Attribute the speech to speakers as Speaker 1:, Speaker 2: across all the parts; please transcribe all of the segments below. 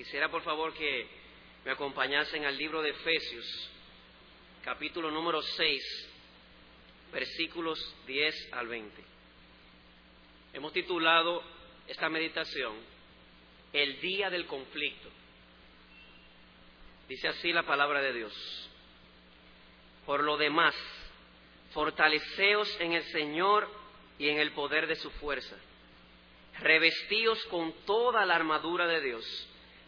Speaker 1: Quisiera por favor que me acompañasen al libro de Efesios, capítulo número 6, versículos 10 al 20. Hemos titulado esta meditación El día del conflicto. Dice así la palabra de Dios. Por lo demás, fortaleceos en el Señor y en el poder de su fuerza. Revestíos con toda la armadura de Dios,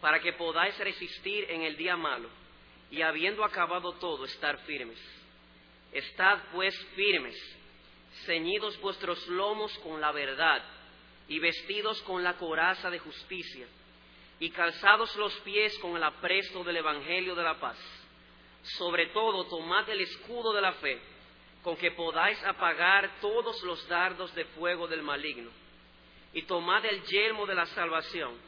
Speaker 1: para que podáis resistir en el día malo y habiendo acabado todo, estar firmes. Estad pues firmes, ceñidos vuestros lomos con la verdad y vestidos con la coraza de justicia y calzados los pies con el apresto del Evangelio de la paz. Sobre todo, tomad el escudo de la fe con que podáis apagar todos los dardos de fuego del maligno. Y tomad el yelmo de la salvación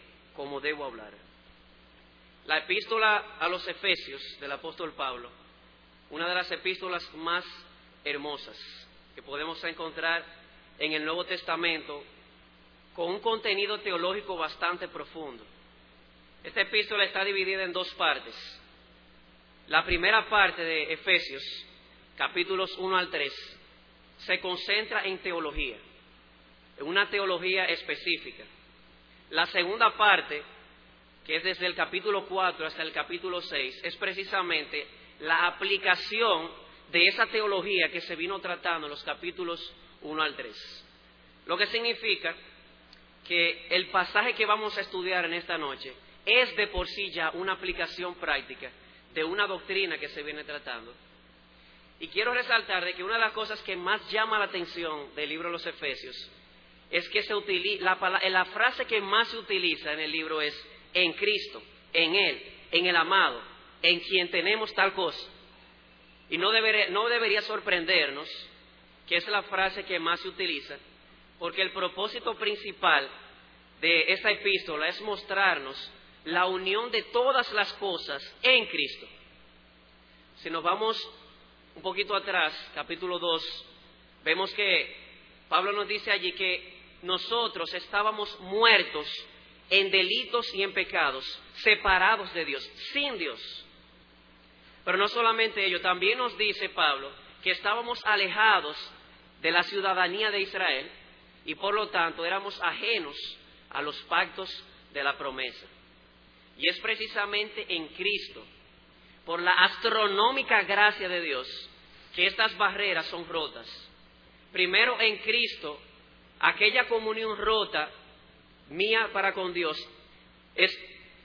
Speaker 1: como debo hablar. La epístola a los Efesios del apóstol Pablo, una de las epístolas más hermosas que podemos encontrar en el Nuevo Testamento, con un contenido teológico bastante profundo. Esta epístola está dividida en dos partes. La primera parte de Efesios, capítulos 1 al 3, se concentra en teología, en una teología específica. La segunda parte, que es desde el capítulo 4 hasta el capítulo 6, es precisamente la aplicación de esa teología que se vino tratando en los capítulos 1 al 3. Lo que significa que el pasaje que vamos a estudiar en esta noche es de por sí ya una aplicación práctica de una doctrina que se viene tratando. Y quiero resaltar de que una de las cosas que más llama la atención del libro de los Efesios es que se utiliza, la, la frase que más se utiliza en el libro es en Cristo, en Él, en el amado, en quien tenemos tal cosa. Y no debería, no debería sorprendernos que es la frase que más se utiliza, porque el propósito principal de esta epístola es mostrarnos la unión de todas las cosas en Cristo. Si nos vamos un poquito atrás, capítulo 2, vemos que Pablo nos dice allí que nosotros estábamos muertos en delitos y en pecados, separados de Dios, sin Dios. Pero no solamente ello, también nos dice Pablo que estábamos alejados de la ciudadanía de Israel y por lo tanto éramos ajenos a los pactos de la promesa. Y es precisamente en Cristo, por la astronómica gracia de Dios, que estas barreras son rotas. Primero en Cristo, aquella comunión rota mía para con Dios es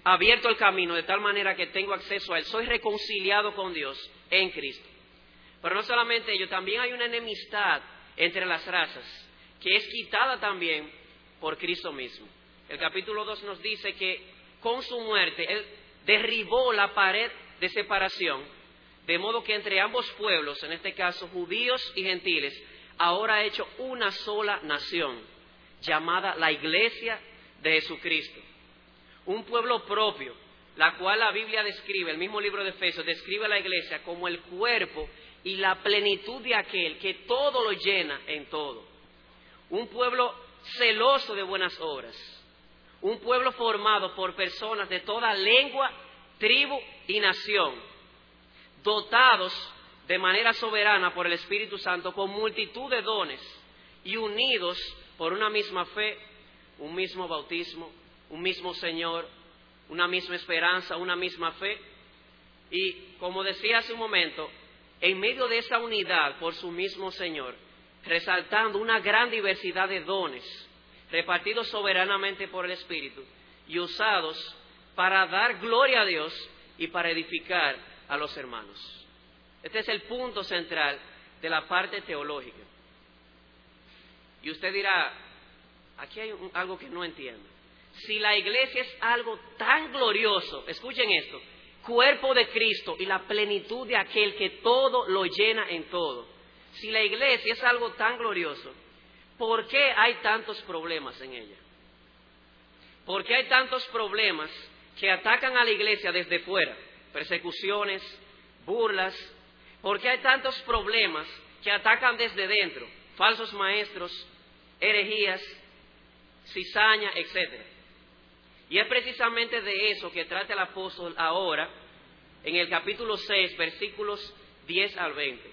Speaker 1: abierto el camino de tal manera que tengo acceso a Él. Soy reconciliado con Dios en Cristo. Pero no solamente ello, también hay una enemistad entre las razas, que es quitada también por Cristo mismo. El capítulo 2 nos dice que con su muerte Él derribó la pared de separación, de modo que entre ambos pueblos, en este caso judíos y gentiles, ahora ha hecho una sola nación, llamada la Iglesia de Jesucristo un pueblo propio, la cual la Biblia describe, el mismo libro de Efesios, describe a la iglesia como el cuerpo y la plenitud de aquel que todo lo llena en todo. Un pueblo celoso de buenas obras. Un pueblo formado por personas de toda lengua, tribu y nación, dotados de manera soberana por el Espíritu Santo con multitud de dones y unidos por una misma fe, un mismo bautismo, un mismo Señor, una misma esperanza, una misma fe. Y como decía hace un momento, en medio de esa unidad por su mismo Señor, resaltando una gran diversidad de dones repartidos soberanamente por el Espíritu y usados para dar gloria a Dios y para edificar a los hermanos. Este es el punto central de la parte teológica. Y usted dirá, aquí hay algo que no entiendo. Si la iglesia es algo tan glorioso, escuchen esto, cuerpo de Cristo y la plenitud de aquel que todo lo llena en todo. Si la iglesia es algo tan glorioso, ¿por qué hay tantos problemas en ella? ¿Por qué hay tantos problemas que atacan a la iglesia desde fuera? Persecuciones, burlas. ¿Por qué hay tantos problemas que atacan desde dentro? Falsos maestros, herejías, cizaña, etcétera. Y es precisamente de eso que trata el apóstol ahora en el capítulo 6, versículos 10 al 20.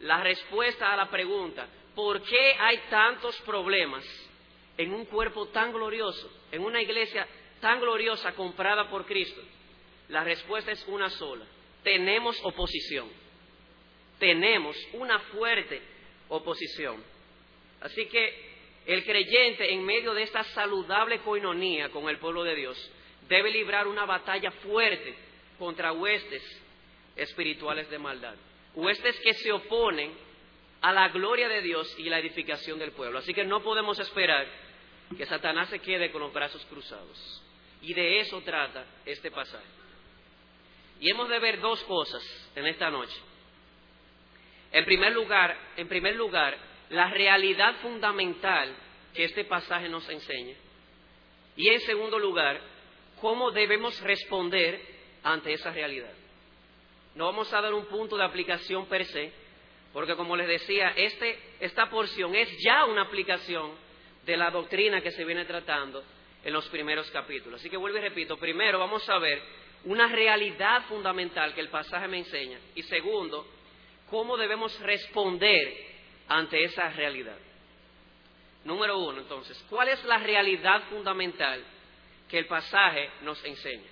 Speaker 1: La respuesta a la pregunta, ¿por qué hay tantos problemas en un cuerpo tan glorioso, en una iglesia tan gloriosa comprada por Cristo? La respuesta es una sola. Tenemos oposición. Tenemos una fuerte oposición. Así que el creyente, en medio de esta saludable coinonía con el pueblo de Dios, debe librar una batalla fuerte contra huestes espirituales de maldad. Huestes que se oponen a la gloria de Dios y la edificación del pueblo. Así que no podemos esperar que Satanás se quede con los brazos cruzados. Y de eso trata este pasaje. Y hemos de ver dos cosas en esta noche. En primer lugar, en primer lugar, la realidad fundamental que este pasaje nos enseña. Y en segundo lugar, cómo debemos responder ante esa realidad. No vamos a dar un punto de aplicación per se, porque como les decía, este, esta porción es ya una aplicación de la doctrina que se viene tratando en los primeros capítulos. Así que vuelvo y repito, primero vamos a ver una realidad fundamental que el pasaje me enseña y segundo, cómo debemos responder ante esa realidad. Número uno, entonces, ¿cuál es la realidad fundamental que el pasaje nos enseña?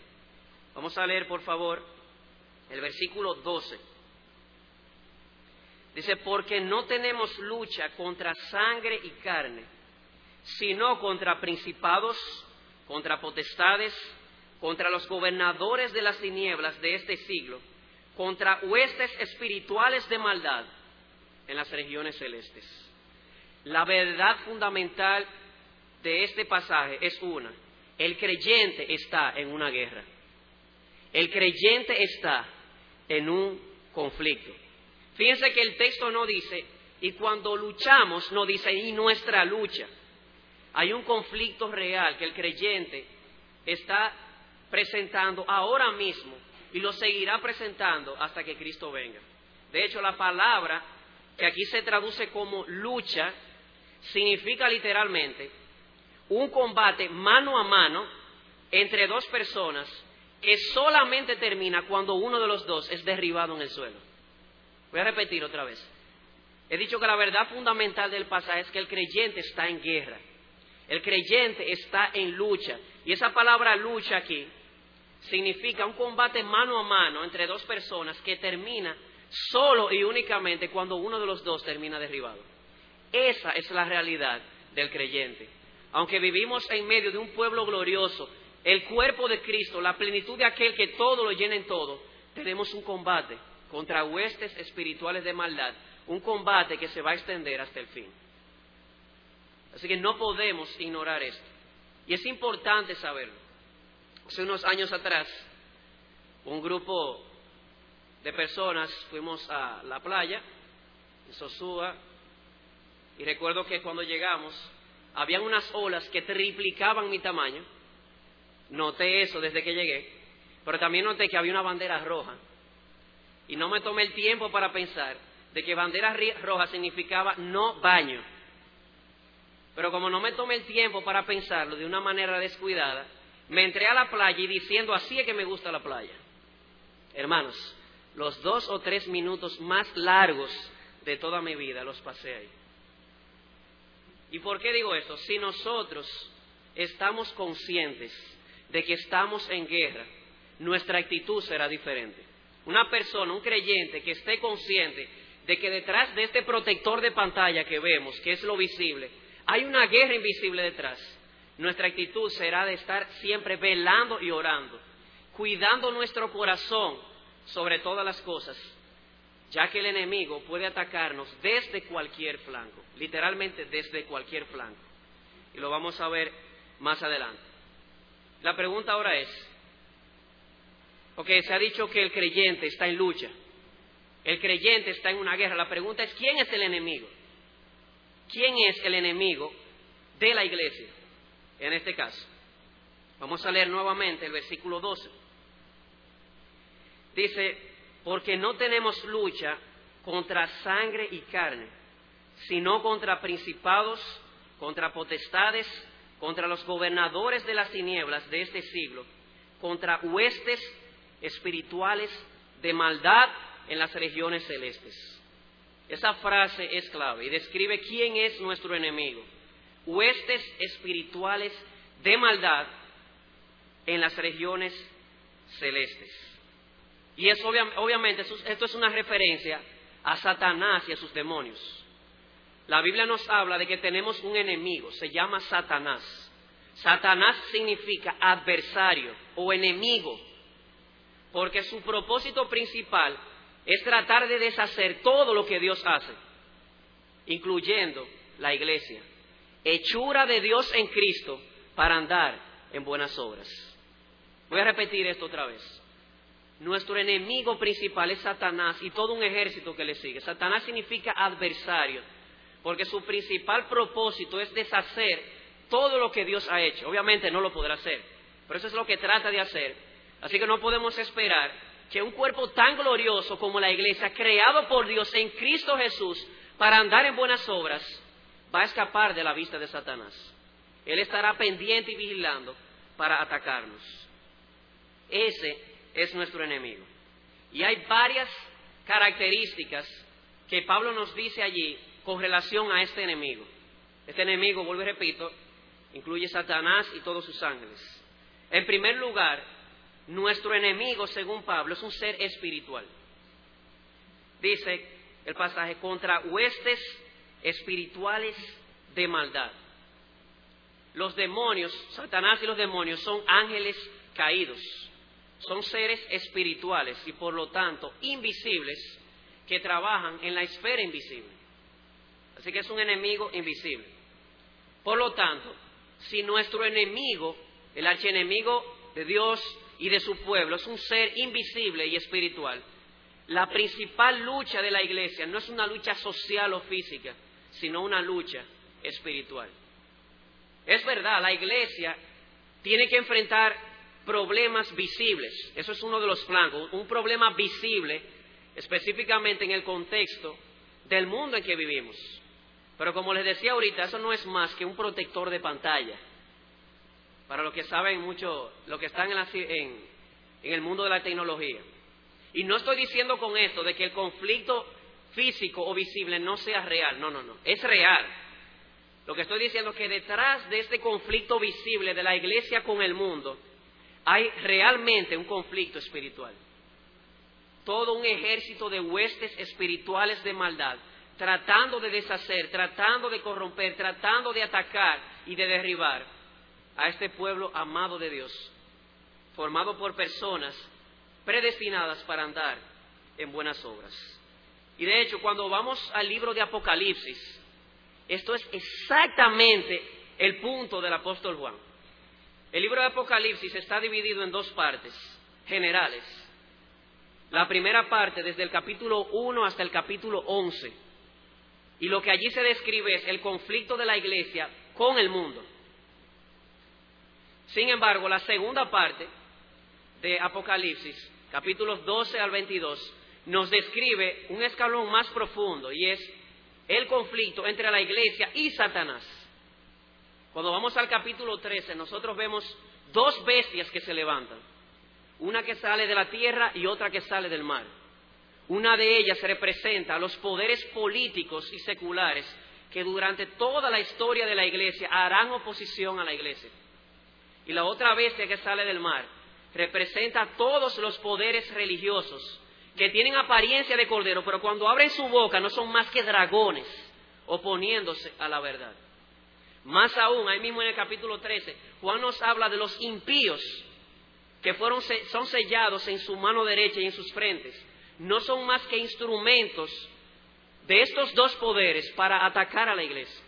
Speaker 1: Vamos a leer, por favor, el versículo 12. Dice, porque no tenemos lucha contra sangre y carne, sino contra principados, contra potestades, contra los gobernadores de las tinieblas de este siglo, contra huestes espirituales de maldad en las regiones celestes. La verdad fundamental de este pasaje es una. El creyente está en una guerra. El creyente está en un conflicto. Fíjense que el texto no dice, y cuando luchamos, no dice, y nuestra lucha. Hay un conflicto real que el creyente está presentando ahora mismo y lo seguirá presentando hasta que Cristo venga. De hecho, la palabra que aquí se traduce como lucha, significa literalmente un combate mano a mano entre dos personas que solamente termina cuando uno de los dos es derribado en el suelo. Voy a repetir otra vez. He dicho que la verdad fundamental del pasaje es que el creyente está en guerra. El creyente está en lucha. Y esa palabra lucha aquí significa un combate mano a mano entre dos personas que termina solo y únicamente cuando uno de los dos termina derribado. Esa es la realidad del creyente. Aunque vivimos en medio de un pueblo glorioso, el cuerpo de Cristo, la plenitud de aquel que todo lo llena en todo, tenemos un combate contra huestes espirituales de maldad, un combate que se va a extender hasta el fin. Así que no podemos ignorar esto. Y es importante saberlo. Hace unos años atrás, un grupo de personas fuimos a la playa, en Sosúa, y recuerdo que cuando llegamos, habían unas olas que triplicaban mi tamaño. Noté eso desde que llegué, pero también noté que había una bandera roja. Y no me tomé el tiempo para pensar de que bandera roja significaba no baño. Pero como no me tomé el tiempo para pensarlo de una manera descuidada, me entré a la playa y diciendo así es que me gusta la playa. Hermanos, los dos o tres minutos más largos de toda mi vida los pasé ahí. ¿Y por qué digo esto? Si nosotros estamos conscientes de que estamos en guerra, nuestra actitud será diferente. Una persona, un creyente que esté consciente de que detrás de este protector de pantalla que vemos, que es lo visible, hay una guerra invisible detrás. Nuestra actitud será de estar siempre velando y orando, cuidando nuestro corazón sobre todas las cosas, ya que el enemigo puede atacarnos desde cualquier flanco, literalmente desde cualquier flanco. Y lo vamos a ver más adelante. La pregunta ahora es, porque se ha dicho que el creyente está en lucha, el creyente está en una guerra, la pregunta es, ¿quién es el enemigo? ¿Quién es el enemigo de la iglesia? En este caso, vamos a leer nuevamente el versículo 12. Dice, porque no tenemos lucha contra sangre y carne, sino contra principados, contra potestades, contra los gobernadores de las tinieblas de este siglo, contra huestes espirituales de maldad en las regiones celestes. Esa frase es clave y describe quién es nuestro enemigo. Huestes espirituales de maldad en las regiones celestes. Y es obviamente esto es una referencia a Satanás y a sus demonios. La Biblia nos habla de que tenemos un enemigo, se llama Satanás. Satanás significa adversario o enemigo, porque su propósito principal es tratar de deshacer todo lo que Dios hace, incluyendo la iglesia. Hechura de Dios en Cristo para andar en buenas obras. Voy a repetir esto otra vez. Nuestro enemigo principal es Satanás y todo un ejército que le sigue. Satanás significa adversario porque su principal propósito es deshacer todo lo que Dios ha hecho. Obviamente no lo podrá hacer, pero eso es lo que trata de hacer. Así que no podemos esperar que un cuerpo tan glorioso como la iglesia, creado por Dios en Cristo Jesús para andar en buenas obras, va a escapar de la vista de Satanás. Él estará pendiente y vigilando para atacarnos. Ese es nuestro enemigo. Y hay varias características que Pablo nos dice allí con relación a este enemigo. Este enemigo, vuelvo y repito, incluye Satanás y todos sus ángeles. En primer lugar, nuestro enemigo, según Pablo, es un ser espiritual. Dice el pasaje, contra huestes espirituales de maldad. Los demonios, Satanás y los demonios son ángeles caídos, son seres espirituales y por lo tanto invisibles que trabajan en la esfera invisible. Así que es un enemigo invisible. Por lo tanto, si nuestro enemigo, el archienemigo de Dios y de su pueblo, es un ser invisible y espiritual, la principal lucha de la iglesia no es una lucha social o física, sino una lucha espiritual. Es verdad, la iglesia tiene que enfrentar problemas visibles. Eso es uno de los flancos, un problema visible específicamente en el contexto del mundo en que vivimos. Pero como les decía ahorita, eso no es más que un protector de pantalla. Para los que saben mucho, los que están en, en el mundo de la tecnología. Y no estoy diciendo con esto de que el conflicto físico o visible no sea real. No, no, no. Es real. Lo que estoy diciendo es que detrás de este conflicto visible de la iglesia con el mundo hay realmente un conflicto espiritual. Todo un ejército de huestes espirituales de maldad tratando de deshacer, tratando de corromper, tratando de atacar y de derribar a este pueblo amado de Dios, formado por personas predestinadas para andar en buenas obras. Y de hecho, cuando vamos al libro de Apocalipsis, esto es exactamente el punto del apóstol Juan. El libro de Apocalipsis está dividido en dos partes generales. La primera parte, desde el capítulo 1 hasta el capítulo 11, y lo que allí se describe es el conflicto de la iglesia con el mundo. Sin embargo, la segunda parte de Apocalipsis, capítulos 12 al 22, nos describe un escalón más profundo y es el conflicto entre la iglesia y Satanás. Cuando vamos al capítulo 13, nosotros vemos dos bestias que se levantan, una que sale de la tierra y otra que sale del mar. Una de ellas representa los poderes políticos y seculares que durante toda la historia de la iglesia harán oposición a la iglesia. y la otra bestia que sale del mar representa a todos los poderes religiosos que tienen apariencia de cordero, pero cuando abren su boca no son más que dragones oponiéndose a la verdad. Más aún, ahí mismo en el capítulo 13, Juan nos habla de los impíos que fueron, son sellados en su mano derecha y en sus frentes. No son más que instrumentos de estos dos poderes para atacar a la iglesia.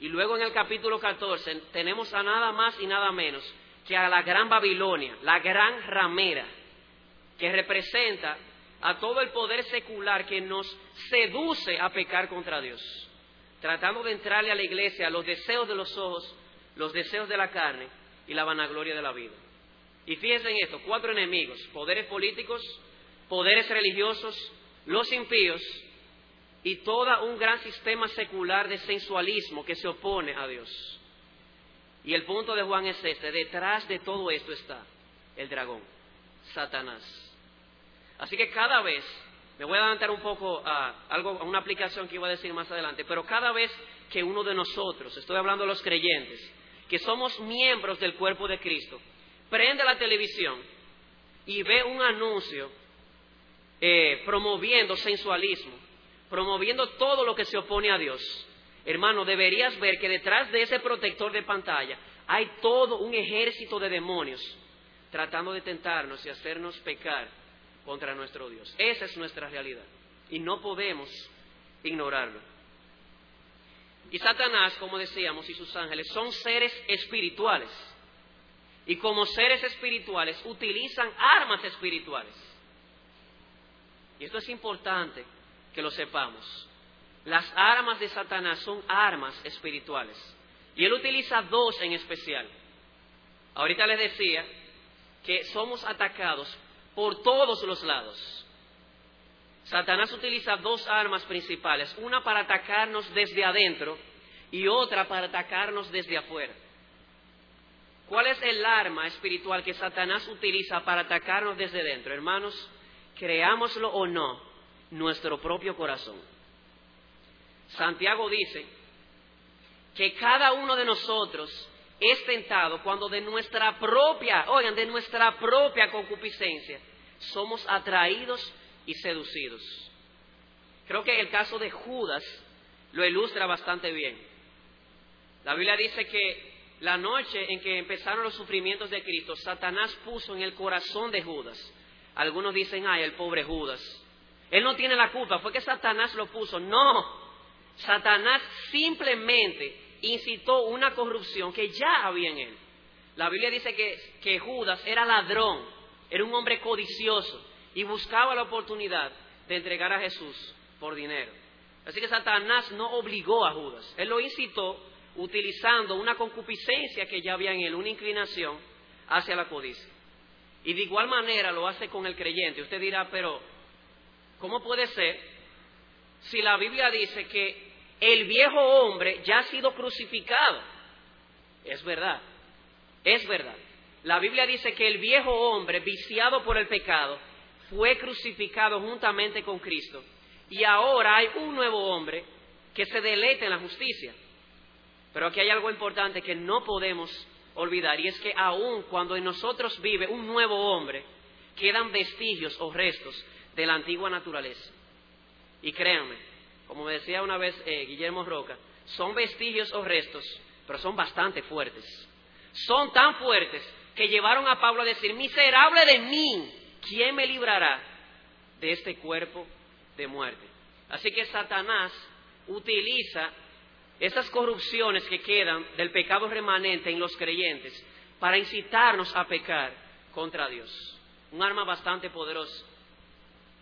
Speaker 1: Y luego en el capítulo 14 tenemos a nada más y nada menos que a la gran Babilonia, la gran ramera, que representa a todo el poder secular que nos seduce a pecar contra Dios, tratando de entrarle a la iglesia los deseos de los ojos, los deseos de la carne y la vanagloria de la vida. Y fíjense en esto, cuatro enemigos, poderes políticos, poderes religiosos, los impíos y todo un gran sistema secular de sensualismo que se opone a Dios. Y el punto de Juan es este, detrás de todo esto está el dragón, Satanás. Así que cada vez, me voy a adelantar un poco a, algo, a una aplicación que iba a decir más adelante, pero cada vez que uno de nosotros, estoy hablando de los creyentes, que somos miembros del cuerpo de Cristo, prende la televisión y ve un anuncio eh, promoviendo sensualismo, promoviendo todo lo que se opone a Dios, hermano, deberías ver que detrás de ese protector de pantalla hay todo un ejército de demonios tratando de tentarnos y hacernos pecar contra nuestro Dios. Esa es nuestra realidad y no podemos ignorarlo. Y Satanás, como decíamos, y sus ángeles son seres espirituales. Y como seres espirituales utilizan armas espirituales. Y esto es importante que lo sepamos. Las armas de Satanás son armas espirituales. Y él utiliza dos en especial. Ahorita les decía que somos atacados por todos los lados. Satanás utiliza dos armas principales, una para atacarnos desde adentro y otra para atacarnos desde afuera. ¿Cuál es el arma espiritual que Satanás utiliza para atacarnos desde dentro? Hermanos, creámoslo o no, nuestro propio corazón. Santiago dice que cada uno de nosotros es tentado cuando de nuestra propia, oigan, de nuestra propia concupiscencia somos atraídos y seducidos. Creo que el caso de Judas lo ilustra bastante bien. La Biblia dice que la noche en que empezaron los sufrimientos de Cristo, Satanás puso en el corazón de Judas. Algunos dicen, ay, el pobre Judas. Él no tiene la culpa, fue que Satanás lo puso. No, Satanás simplemente incitó una corrupción que ya había en él. La Biblia dice que, Judas era ladrón, era un hombre codicioso y buscaba la oportunidad de entregar a Jesús por dinero. Así que Satanás no obligó a Judas, él lo incitó utilizando una concupiscencia que ya había en él, una inclinación hacia la codicia. Y de igual manera lo hace con el creyente. Usted dirá, pero ¿cómo puede ser si la Biblia dice que el viejo hombre ya ha sido crucificado. Es verdad, es verdad. La Biblia dice que el viejo hombre, viciado por el pecado, fue crucificado juntamente con Cristo. Y ahora hay un nuevo hombre que se deleita en la justicia. Pero aquí hay algo importante que no podemos olvidar, y es que aun cuando en nosotros vive un nuevo hombre, quedan vestigios o restos de la antigua naturaleza. Y créanme, como me decía una vez eh, Guillermo Roca, son vestigios o restos, pero son bastante fuertes. Son tan fuertes que llevaron a Pablo a decir, miserable de mí, ¿quién me librará de este cuerpo de muerte? Así que Satanás utiliza esas corrupciones que quedan del pecado remanente en los creyentes para incitarnos a pecar contra Dios. Un arma bastante poderosa.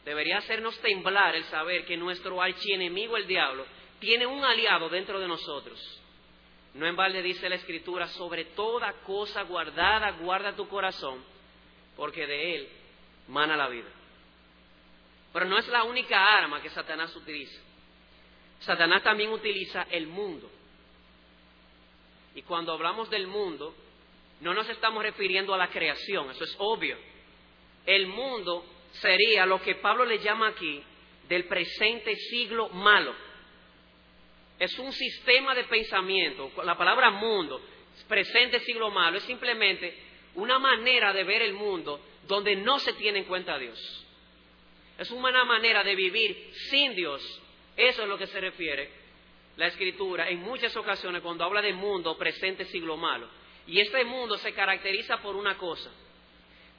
Speaker 1: Debería hacernos temblar el saber que nuestro archienemigo, el diablo, tiene un aliado dentro de nosotros. No en balde dice la Escritura, sobre toda cosa guardada, guarda tu corazón, porque de él mana la vida. Pero no es la única arma que Satanás utiliza. Satanás también utiliza el mundo. Y cuando hablamos del mundo, no nos estamos refiriendo a la creación, eso es obvio. El mundo sería lo que Pablo le llama aquí del presente siglo malo. Es un sistema de pensamiento. La palabra mundo presente siglo malo, es simplemente una manera de ver el mundo donde no se tiene en cuenta a Dios. Es una manera de vivir sin Dios. Eso es lo que se refiere la Escritura en muchas ocasiones cuando habla de mundo presente siglo malo. Y este mundo se caracteriza por una cosa.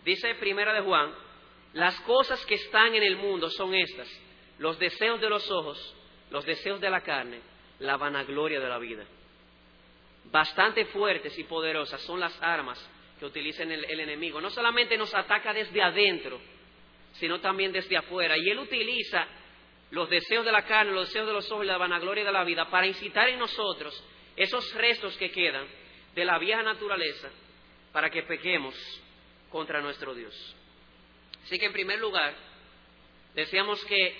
Speaker 1: Dice Primera de Juan, las cosas que están en el mundo son estas, los deseos de los ojos, los deseos de la carne, la vanagloria de la vida. Bastante fuertes y poderosas son las armas que utiliza el, enemigo. No solamente nos ataca desde adentro, sino también desde afuera. Y él utiliza los deseos de la carne, los deseos de los ojos y la vanagloria de la vida para incitar en nosotros esos restos que quedan de la vieja naturaleza para que pequemos contra nuestro Dios. Así que en primer lugar, decíamos que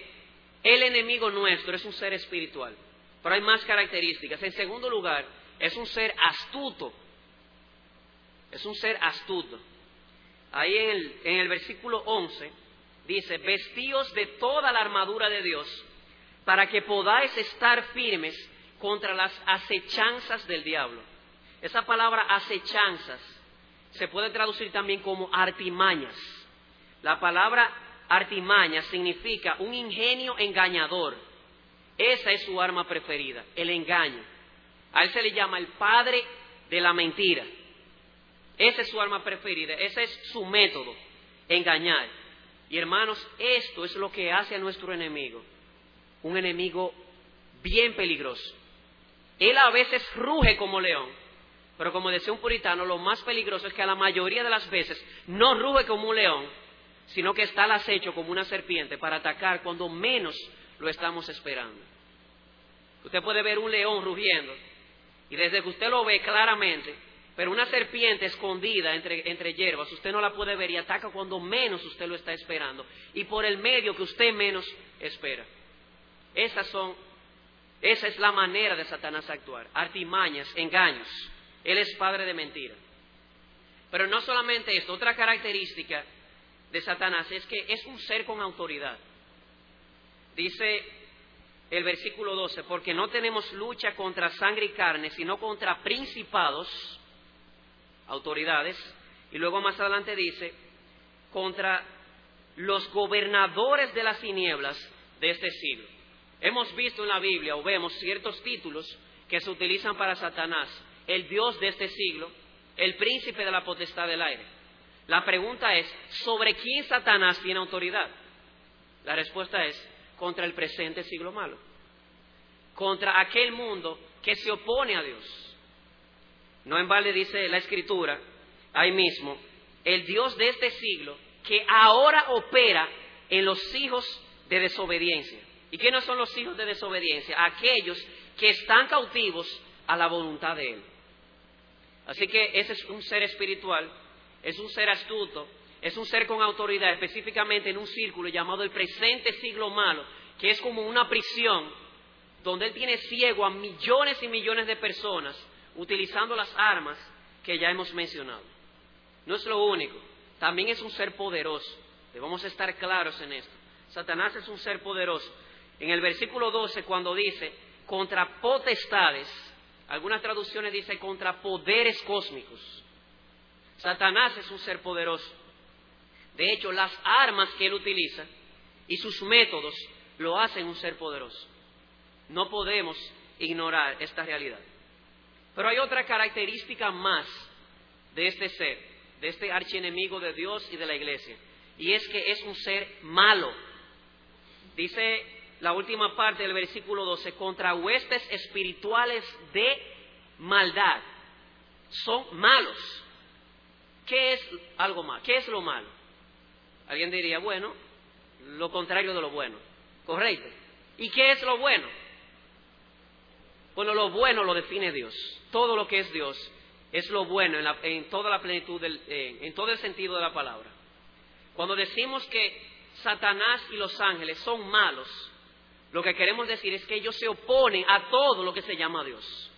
Speaker 1: el enemigo nuestro es un ser espiritual, pero hay más características. En segundo lugar, es un ser astuto, es un ser astuto. Ahí en el, versículo 11 dice, vestíos de toda la armadura de Dios para que podáis estar firmes contra las acechanzas del diablo. Esa palabra acechanzas se puede traducir también como artimañas. La palabra artimañas significa un ingenio engañador. Esa es su arma preferida, el engaño. A él se le llama el padre de la mentira. Esa es su arma preferida, ese es su método, engañar. Y hermanos, esto es lo que hace a nuestro enemigo, un enemigo bien peligroso. Él a veces ruge como león, pero como decía un puritano, lo más peligroso es que a la mayoría de las veces no ruge como un león, sino que está al acecho como una serpiente para atacar cuando menos lo estamos esperando. Usted puede ver un león rugiendo y desde que usted lo ve claramente, pero una serpiente escondida entre, entre hierbas, usted no la puede ver y ataca cuando menos usted lo está esperando y por el medio que usted menos espera. Esas son, esa es la manera de Satanás actuar, artimañas, engaños. Él es padre de mentira. Pero no solamente esto, otra característica de Satanás es que es un ser con autoridad. Dice el versículo 12, porque no tenemos lucha contra sangre y carne, sino contra principados, autoridades, y luego más adelante dice, contra los gobernadores de las tinieblas de este siglo. Hemos visto en la Biblia o vemos ciertos títulos que se utilizan para Satanás, el Dios de este siglo, el príncipe de la potestad del aire. La pregunta es, ¿sobre quién Satanás tiene autoridad? La respuesta es, contra el presente siglo malo, contra aquel mundo que se opone a Dios, no en vale dice la escritura, ahí mismo, el Dios de este siglo que ahora opera en los hijos de desobediencia. ¿Y quiénes son los hijos de desobediencia? Aquellos que están cautivos a la voluntad de Él. Así que ese es un ser espiritual, es un ser astuto, es un ser con autoridad, específicamente en un círculo llamado el presente siglo malo, que es como una prisión donde Él tiene ciego a millones y millones de personas utilizando las armas que ya hemos mencionado. No es lo único, también es un ser poderoso. Debemos estar claros en esto. Satanás es un ser poderoso. En el versículo 12, cuando dice contra potestades, algunas traducciones dicen contra poderes cósmicos. Satanás es un ser poderoso. De hecho, las armas que él utiliza y sus métodos lo hacen un ser poderoso. No podemos ignorar esta realidad. Pero hay otra característica más de este ser, de este archienemigo de Dios y de la iglesia, y es que es un ser malo. Dice la última parte del versículo 12, contra huestes espirituales de maldad. Son malos. ¿Qué es algo malo? ¿Qué es lo malo? Alguien diría, bueno, lo contrario de lo bueno. Correcto. ¿Y qué es lo bueno? Bueno, lo bueno lo define Dios. Todo lo que es Dios es lo bueno en, toda la plenitud, en todo el sentido de la palabra. Cuando decimos que Satanás y los ángeles son malos, lo que queremos decir es que ellos se oponen a todo lo que se llama Dios.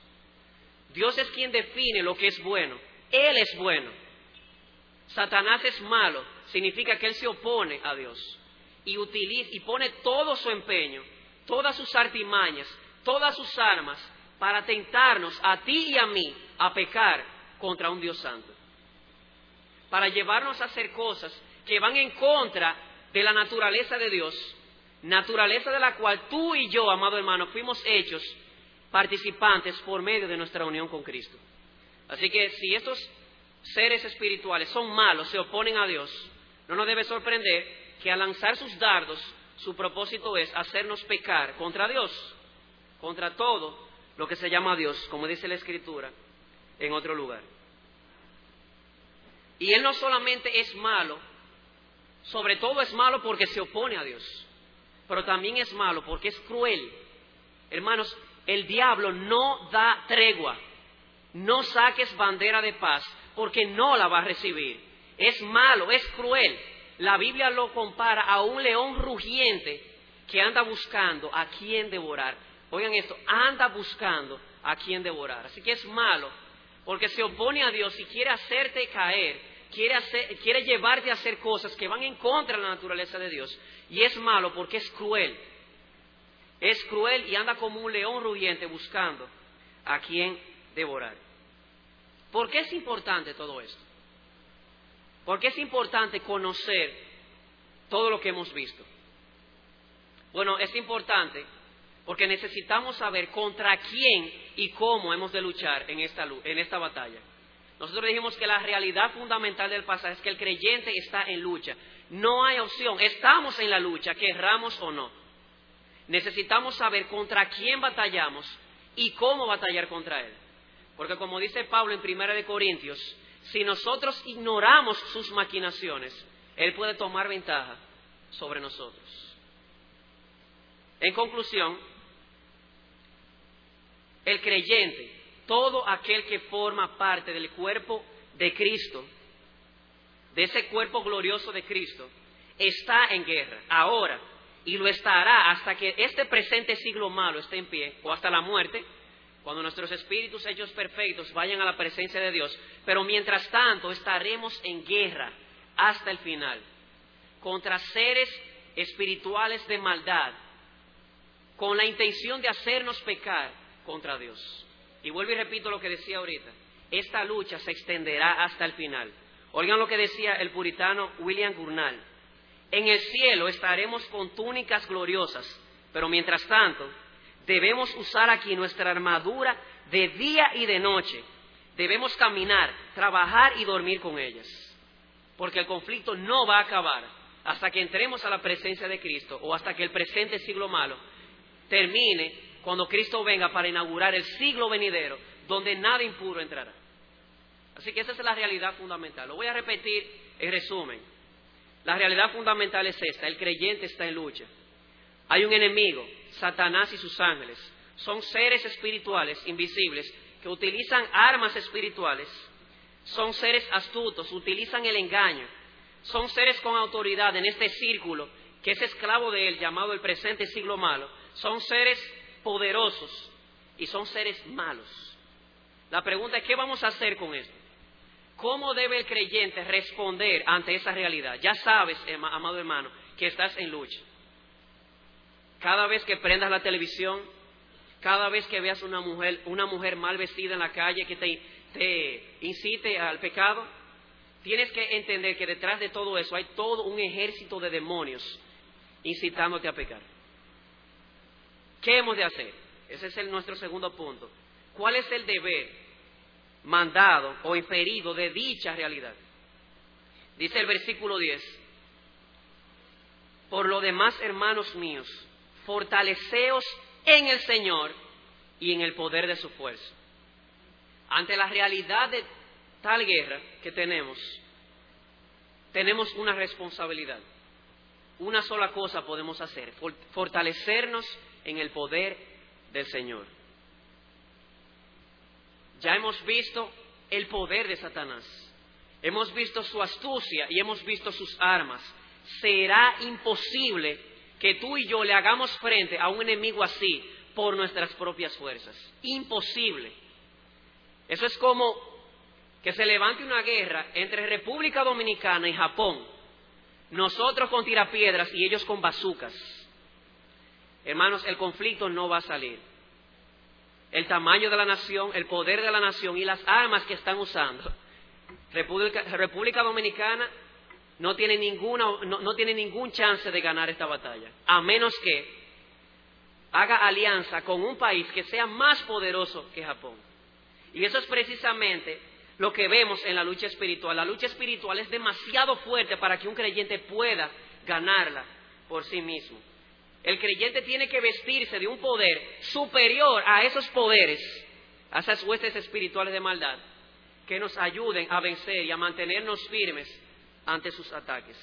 Speaker 1: Dios es quien define lo que es bueno. Él es bueno. Satanás es malo. Significa que él se opone a Dios y utiliza y pone todo su empeño, todas sus artimañas, todas sus armas para tentarnos a ti y a mí a pecar contra un Dios santo. Para llevarnos a hacer cosas que van en contra de la naturaleza de Dios, naturaleza de la cual tú y yo, amado hermano, fuimos hechos participantes por medio de nuestra unión con Cristo. Así que si estos seres espirituales son malos, se oponen a Dios, no nos debe sorprender que al lanzar sus dardos, su propósito es hacernos pecar contra Dios, contra todo lo que se llama Dios, como dice la Escritura, en otro lugar. Y Él no solamente es malo, sobre todo es malo porque se opone a Dios, pero también es malo porque es cruel. Hermanos, el diablo no da tregua. No saques bandera de paz porque no la va a recibir. Es malo, es cruel. La Biblia lo compara a un león rugiente que anda buscando a quien devorar. Oigan esto, anda buscando a quien devorar. Así que es malo porque se opone a Dios y quiere hacerte caer, quiere, quiere llevarte a hacer cosas que van en contra de la naturaleza de Dios. Y es malo porque es cruel. Es cruel y anda como un león rugiente buscando a quien devorar. ¿Por qué es importante todo esto? ¿Por qué es importante conocer todo lo que hemos visto? Bueno, es importante porque necesitamos saber contra quién y cómo hemos de luchar en esta, en esta batalla. Nosotros dijimos que la realidad fundamental del pasaje es que el creyente está en lucha. No hay opción, estamos en la lucha, querramos o no necesitamos saber contra quién batallamos y cómo batallar contra él. Porque como dice Pablo en Primera de Corintios, si nosotros ignoramos sus maquinaciones, él puede tomar ventaja sobre nosotros. En conclusión, el creyente, todo aquel que forma parte del cuerpo de Cristo, de ese cuerpo glorioso de Cristo, está en guerra. Ahora, y lo estará hasta que este presente siglo malo esté en pie, o hasta la muerte, cuando nuestros espíritus hechos perfectos vayan a la presencia de Dios. Pero mientras tanto estaremos en guerra hasta el final, contra seres espirituales de maldad, con la intención de hacernos pecar contra Dios. Y vuelvo y repito lo que decía ahorita, esta lucha se extenderá hasta el final. Oigan lo que decía el puritano William Gurnall. En el cielo estaremos con túnicas gloriosas, pero mientras tanto debemos usar aquí nuestra armadura de día y de noche. Debemos caminar, trabajar y dormir con ellas, porque el conflicto no va a acabar hasta que entremos a la presencia de Cristo o hasta que el presente siglo malo termine cuando Cristo venga para inaugurar el siglo venidero, donde nada impuro entrará. Así que esa es la realidad fundamental. Lo voy a repetir en resumen. La realidad fundamental es esta, el creyente está en lucha. Hay un enemigo, Satanás y sus ángeles. Son seres espirituales, invisibles, que utilizan armas espirituales. Son seres astutos, utilizan el engaño. Son seres con autoridad en este círculo que es esclavo de él, llamado el presente siglo malo. Son seres poderosos y son seres malos. La pregunta es, ¿qué vamos a hacer con esto? ¿Cómo debe el creyente responder ante esa realidad? Ya sabes, amado hermano, que estás en lucha. Cada vez que prendas la televisión, cada vez que veas una mujer, una mujer mal vestida en la calle que te, te incite al pecado, tienes que entender que detrás de todo eso hay todo un ejército de demonios incitándote a pecar. ¿Qué hemos de hacer? Ese es nuestro segundo punto. ¿Cuál es el deber mandado o inferido de dicha realidad. Dice el versículo 10, por lo demás, hermanos míos, fortaleceos en el Señor y en el poder de su fuerza. Ante la realidad de tal guerra que tenemos, tenemos una responsabilidad. Una sola cosa podemos hacer, fortalecernos en el poder del Señor. Ya hemos visto el poder de Satanás. Hemos visto su astucia y hemos visto sus armas. Será imposible que tú y yo le hagamos frente a un enemigo así por nuestras propias fuerzas. Imposible. Eso es como que se levante una guerra entre República Dominicana y Japón. Nosotros con tirapiedras y ellos con bazucas. Hermanos, el conflicto no va a salir. el tamaño de la nación, el poder de la nación y las armas que están usando, República, Dominicana no tiene, ninguna, no tiene ningún chance de ganar esta batalla, a menos que haga alianza con un país que sea más poderoso que Japón. Y eso es precisamente lo que vemos en la lucha espiritual. La lucha espiritual es demasiado fuerte para que un creyente pueda ganarla por sí mismo. El creyente tiene que vestirse de un poder superior a esos poderes, a esas huestes espirituales de maldad, que nos ayuden a vencer y a mantenernos firmes ante sus ataques.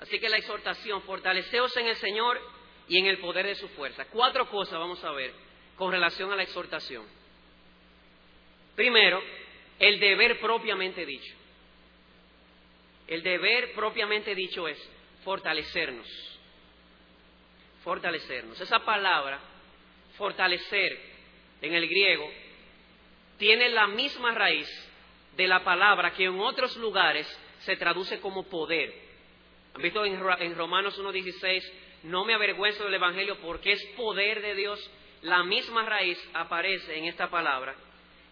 Speaker 1: Así que la exhortación, fortaleceos en el Señor y en el poder de su fuerza. Cuatro cosas vamos a ver con relación a la exhortación. Primero, el deber propiamente dicho. El deber propiamente dicho es fortalecernos. Fortalecernos. Esa palabra, fortalecer, en el griego, tiene la misma raíz de la palabra que en otros lugares se traduce como poder. ¿Han visto en Romanos 1.16? No me avergüenzo del Evangelio porque es poder de Dios. La misma raíz aparece en esta palabra.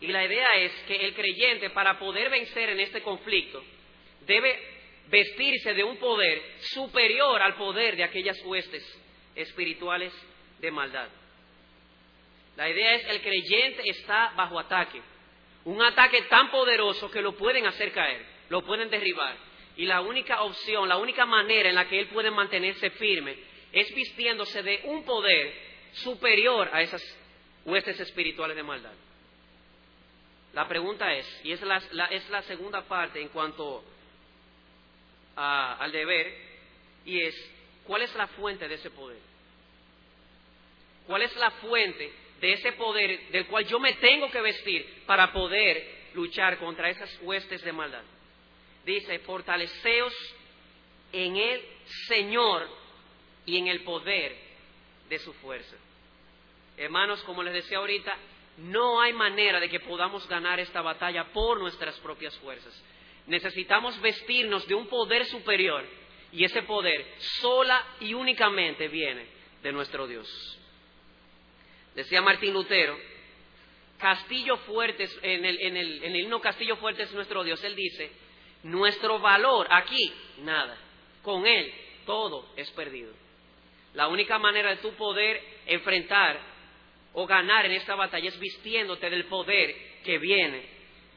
Speaker 1: Y la idea es que el creyente, para poder vencer en este conflicto, debe vestirse de un poder superior al poder de aquellas huestes espirituales de maldad. La idea es que el creyente está bajo ataque. Un ataque tan poderoso que lo pueden hacer caer, lo pueden derribar. Y la única opción, la única manera en la que él puede mantenerse firme es vistiéndose de un poder superior a esas huestes espirituales de maldad. La pregunta es, y es la, es la segunda parte en cuanto al deber, y es, ¿cuál es la fuente de ese poder? ¿Cuál es la fuente de ese poder del cual yo me tengo que vestir para poder luchar contra esas huestes de maldad? Dice, fortaleceos en el Señor y en el poder de su fuerza. Hermanos, como les decía ahorita, no hay manera de que podamos ganar esta batalla por nuestras propias fuerzas. Necesitamos vestirnos de un poder superior y ese poder sola y únicamente viene de nuestro Dios. Decía Martín Lutero, Castillo fuerte, en el, en el, en el himno Castillo fuerte es nuestro Dios. Él dice, nuestro valor aquí, nada. Con Él todo es perdido. La única manera de tu poder enfrentar o ganar en esta batalla es vistiéndote del poder que viene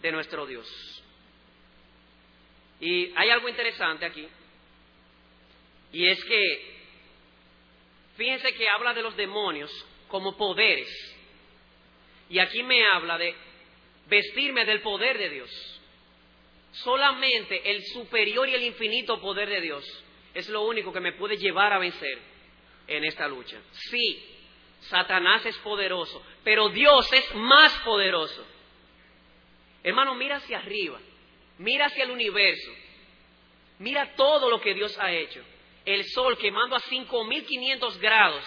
Speaker 1: de nuestro Dios. Y hay algo interesante aquí, y es que, fíjense que habla de los demonios como poderes, y aquí me habla de vestirme del poder de Dios. Solamente el superior y el infinito poder de Dios es lo único que me puede llevar a vencer en esta lucha. Sí, Satanás es poderoso, pero Dios es más poderoso. Hermano, mira hacia arriba, mira hacia el universo, mira todo lo que Dios ha hecho. El sol quemando a 5.500 grados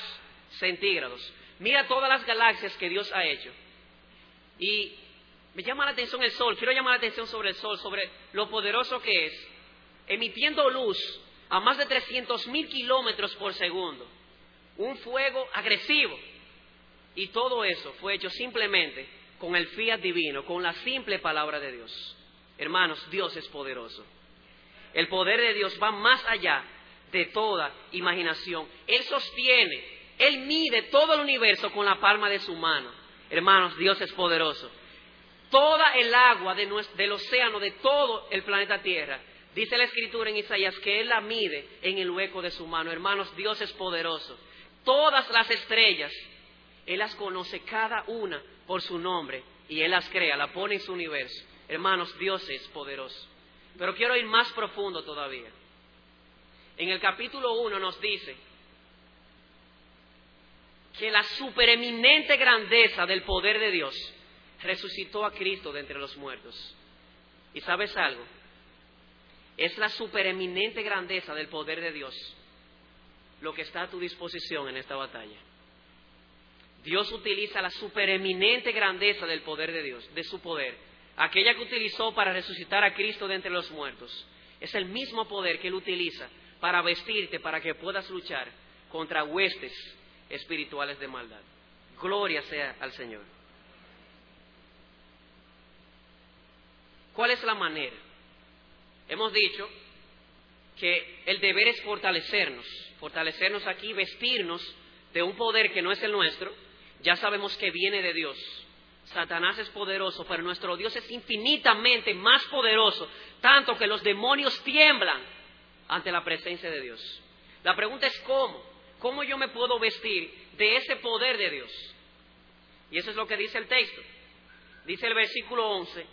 Speaker 1: centígrados. Mira todas las galaxias que Dios ha hecho. Y me llama la atención el sol, quiero llamar la atención sobre el sol, sobre lo poderoso que es, emitiendo luz a más de 300.000 kilómetros por segundo un fuego agresivo. Y todo eso fue hecho simplemente con el fiat divino, con la simple palabra de Dios. Hermanos, Dios es poderoso. El poder de Dios va más allá de toda imaginación. Él sostiene, Él mide todo el universo con la palma de su mano. Hermanos, Dios es poderoso. Toda el agua del océano, de todo el planeta Tierra, dice la Escritura en Isaías que Él la mide en el hueco de su mano. Hermanos, Dios es poderoso todas las estrellas. Él las conoce cada una por su nombre y Él las crea, la pone en su universo. Hermanos, Dios es poderoso. Pero quiero ir más profundo todavía. En el capítulo 1 nos dice que la supereminente grandeza del poder de Dios resucitó a Cristo de entre los muertos. ¿Y sabes algo? Es la supereminente grandeza del poder de Dios lo que está a tu disposición en esta batalla. Dios utiliza la supereminente grandeza del poder de Dios, de su poder, aquella que utilizó para resucitar a Cristo de entre los muertos. Es el mismo poder que Él utiliza para vestirte, para que puedas luchar contra huestes espirituales de maldad. Gloria sea al Señor. ¿Cuál es la manera? Hemos dicho que el deber es fortalecernos, fortalecernos aquí, vestirnos de un poder que no es el nuestro, ya sabemos que viene de Dios. Satanás es poderoso, pero nuestro Dios es infinitamente más poderoso, tanto que los demonios tiemblan ante la presencia de Dios. La pregunta es cómo, cómo yo me puedo vestir de ese poder de Dios. Y eso es lo que dice el texto. Dice el versículo 11,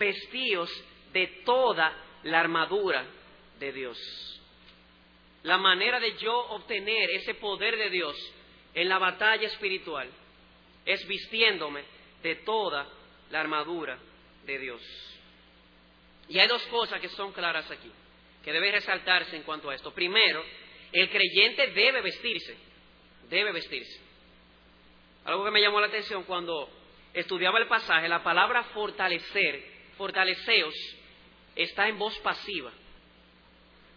Speaker 1: vestíos de toda la armadura de Dios. La manera de yo obtener ese poder de Dios en la batalla espiritual es vistiéndome de toda la armadura de Dios. Y hay dos cosas que son claras aquí, que deben resaltarse en cuanto a esto. Primero, el creyente debe vestirse, debe vestirse. Algo que me llamó la atención cuando estudiaba el pasaje, la palabra fortalecer, fortaleceos, está en voz pasiva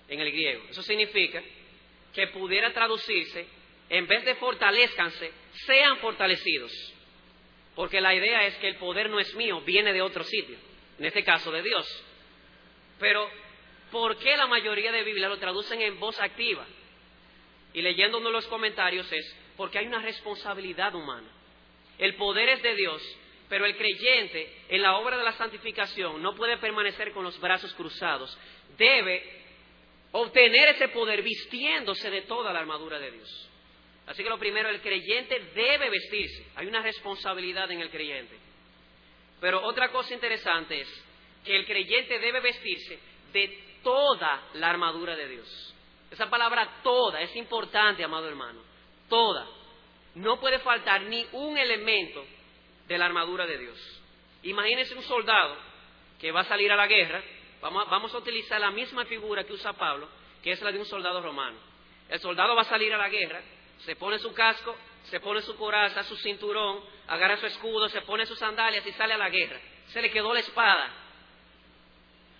Speaker 1: en el griego. Eso significa que pudiera traducirse, en vez de fortalezcanse, sean fortalecidos. Porque la idea es que el poder no es mío, viene de otro sitio, en este caso de Dios. Pero, ¿por qué la mayoría de Biblias lo traducen en voz activa? Y de los comentarios es porque hay una responsabilidad humana. El poder es de Dios, pero el creyente en la obra de la santificación no puede permanecer con los brazos cruzados. Debe obtener ese poder vistiéndose de toda la armadura de Dios. Así que lo primero, el creyente debe vestirse. Hay una responsabilidad en el creyente. Pero otra cosa interesante es que el creyente debe vestirse de toda la armadura de Dios. Esa palabra toda es importante, amado hermano. Toda. No puede faltar ni un elemento de la armadura de Dios. Imagínese un soldado que va a salir a la guerra. Vamos a, vamos a utilizar la misma figura que usa Pablo, que es la de un soldado romano. El soldado va a salir a la guerra se pone su casco, se pone su coraza, su cinturón, agarra su escudo, se pone sus sandalias y sale a la guerra. Se le quedó la espada.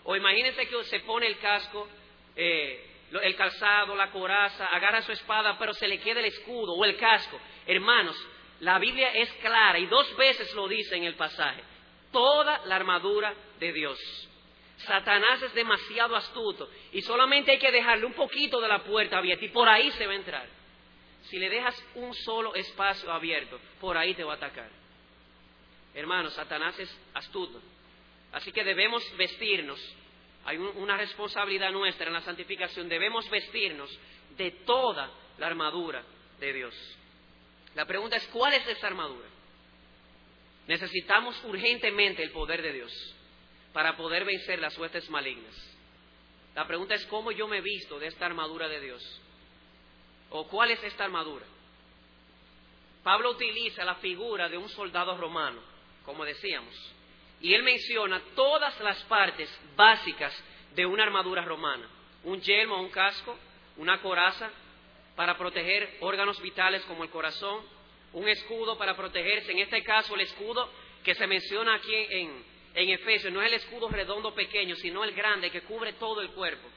Speaker 1: O imagínense que se pone el casco, eh, el calzado, la coraza, agarra su espada, pero se le queda el escudo o el casco. Hermanos, la Biblia es clara y dos veces lo dice en el pasaje. Toda la armadura de Dios. Satanás es demasiado astuto y solamente hay que dejarle un poquito de la puerta abierta y por ahí se va a entrar. Si le dejas un solo espacio abierto, por ahí te va a atacar. Hermanos, Satanás es astuto. Así que debemos vestirnos. Hay una responsabilidad nuestra en la santificación. Debemos vestirnos de toda la armadura de Dios. La pregunta es, ¿cuál es esa armadura? Necesitamos urgentemente el poder de Dios para poder vencer las huestes malignas. La pregunta es, ¿cómo yo me visto de esta armadura de Dios? ¿O cuál es esta armadura? Pablo utiliza la figura de un soldado romano, como decíamos, y él menciona todas las partes básicas de una armadura romana. Un yelmo, un casco, una coraza para proteger órganos vitales como el corazón, un escudo para protegerse, en este caso el escudo que se menciona aquí en, Efesios, no es el escudo redondo pequeño, sino el grande que cubre todo el cuerpo.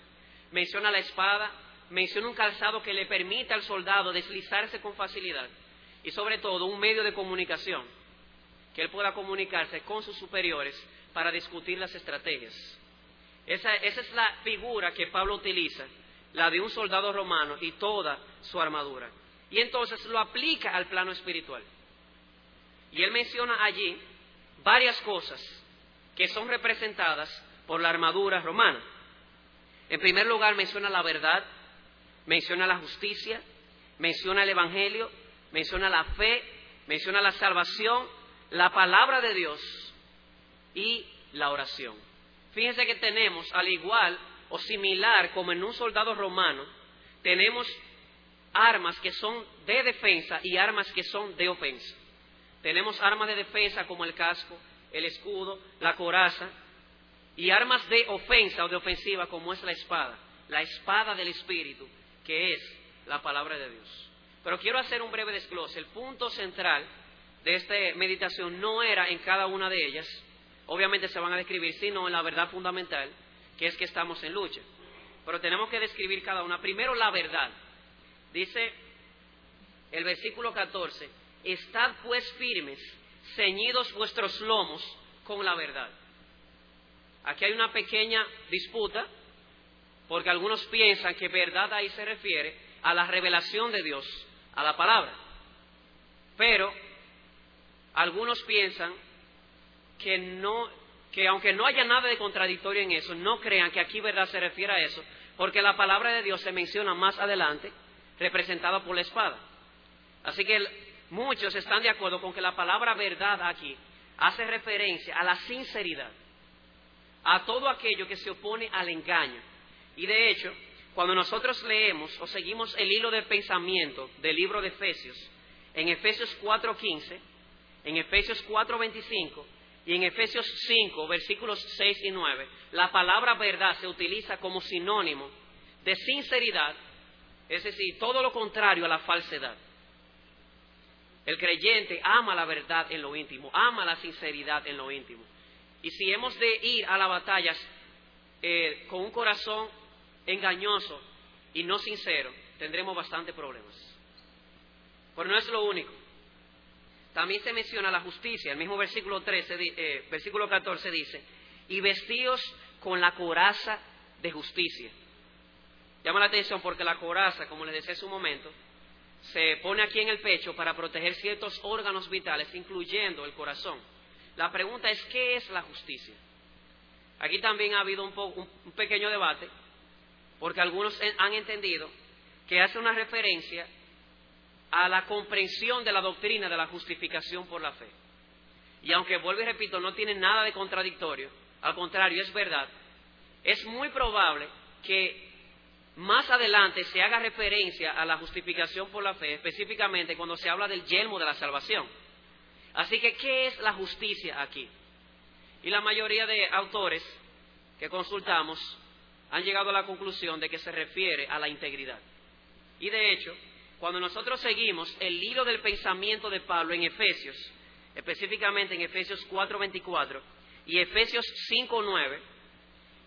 Speaker 1: Menciona la espada, menciona un calzado que le permite al soldado deslizarse con facilidad y sobre todo un medio de comunicación, que él pueda comunicarse con sus superiores para discutir las estrategias. Esa es la figura que Pablo utiliza, la de un soldado romano y toda su armadura. Y entonces lo aplica al plano espiritual. Y él menciona allí varias cosas que son representadas por la armadura romana. En primer lugar menciona la verdad, menciona la justicia, menciona el Evangelio, menciona la fe, menciona la salvación, la palabra de Dios y la oración. Fíjense que tenemos, al igual o similar como en un soldado romano, tenemos armas que son de defensa y armas que son de ofensa. Tenemos armas de defensa como el casco, el escudo, la coraza, y armas de ofensa o de ofensiva como es la espada, la espada del Espíritu, que es la palabra de Dios. Pero quiero hacer un breve desglose. El punto central de esta meditación no era en cada una de ellas, obviamente se van a describir, sino en la verdad fundamental, que es que estamos en lucha. Pero tenemos que describir cada una. Primero la verdad. Dice el versículo 14, estad pues firmes, ceñidos vuestros lomos con la verdad. Aquí hay una pequeña disputa, porque algunos piensan que verdad ahí se refiere a la revelación de Dios, a la palabra. Pero algunos piensan que no, que aunque no haya nada de contradictorio en eso, no crean que aquí verdad se refiere a eso, porque la palabra de Dios se menciona más adelante, representada por la espada. Así que muchos están de acuerdo con que la palabra verdad aquí hace referencia a la sinceridad, a todo aquello que se opone al engaño. Y de hecho, cuando nosotros leemos o seguimos el hilo de pensamiento del libro de Efesios, en Efesios 4.15, en Efesios 4.25 y en Efesios 5, versículos 6 y 9, la palabra verdad se utiliza como sinónimo de sinceridad, es decir, todo lo contrario a la falsedad. El creyente ama la verdad en lo íntimo, ama la sinceridad en lo íntimo. Y si hemos de ir a las batallas eh, con un corazón engañoso y no sincero, tendremos bastantes problemas. Pero no es lo único. También se menciona la justicia. El mismo versículo, 13, eh, versículo 14 dice, y vestidos con la coraza de justicia. Llama la atención porque la coraza, como les decía hace un momento, se pone aquí en el pecho para proteger ciertos órganos vitales, incluyendo el corazón. La pregunta es, ¿qué es la justicia? Aquí también ha habido un, un pequeño debate, porque algunos han entendido que hace una referencia a la comprensión de la doctrina de la justificación por la fe. Y aunque vuelvo y repito, no tiene nada de contradictorio, al contrario, es verdad, es muy probable que más adelante se haga referencia a la justificación por la fe, específicamente cuando se habla del yelmo de la salvación. Así que, ¿qué es la justicia aquí? Y la mayoría de autores que consultamos han llegado a la conclusión de que se refiere a la integridad. Y de hecho, cuando nosotros seguimos el hilo del pensamiento de Pablo en Efesios, específicamente en Efesios 4:24 y Efesios 5:9,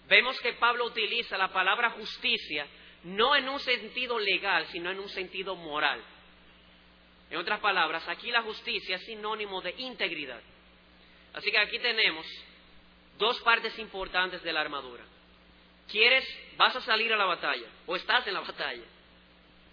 Speaker 1: vemos que Pablo utiliza la palabra justicia no en un sentido legal, sino en un sentido moral. En otras palabras, aquí la justicia es sinónimo de integridad. Así que aquí tenemos dos partes importantes de la armadura. ¿Quieres, vas a salir a la batalla o estás en la batalla?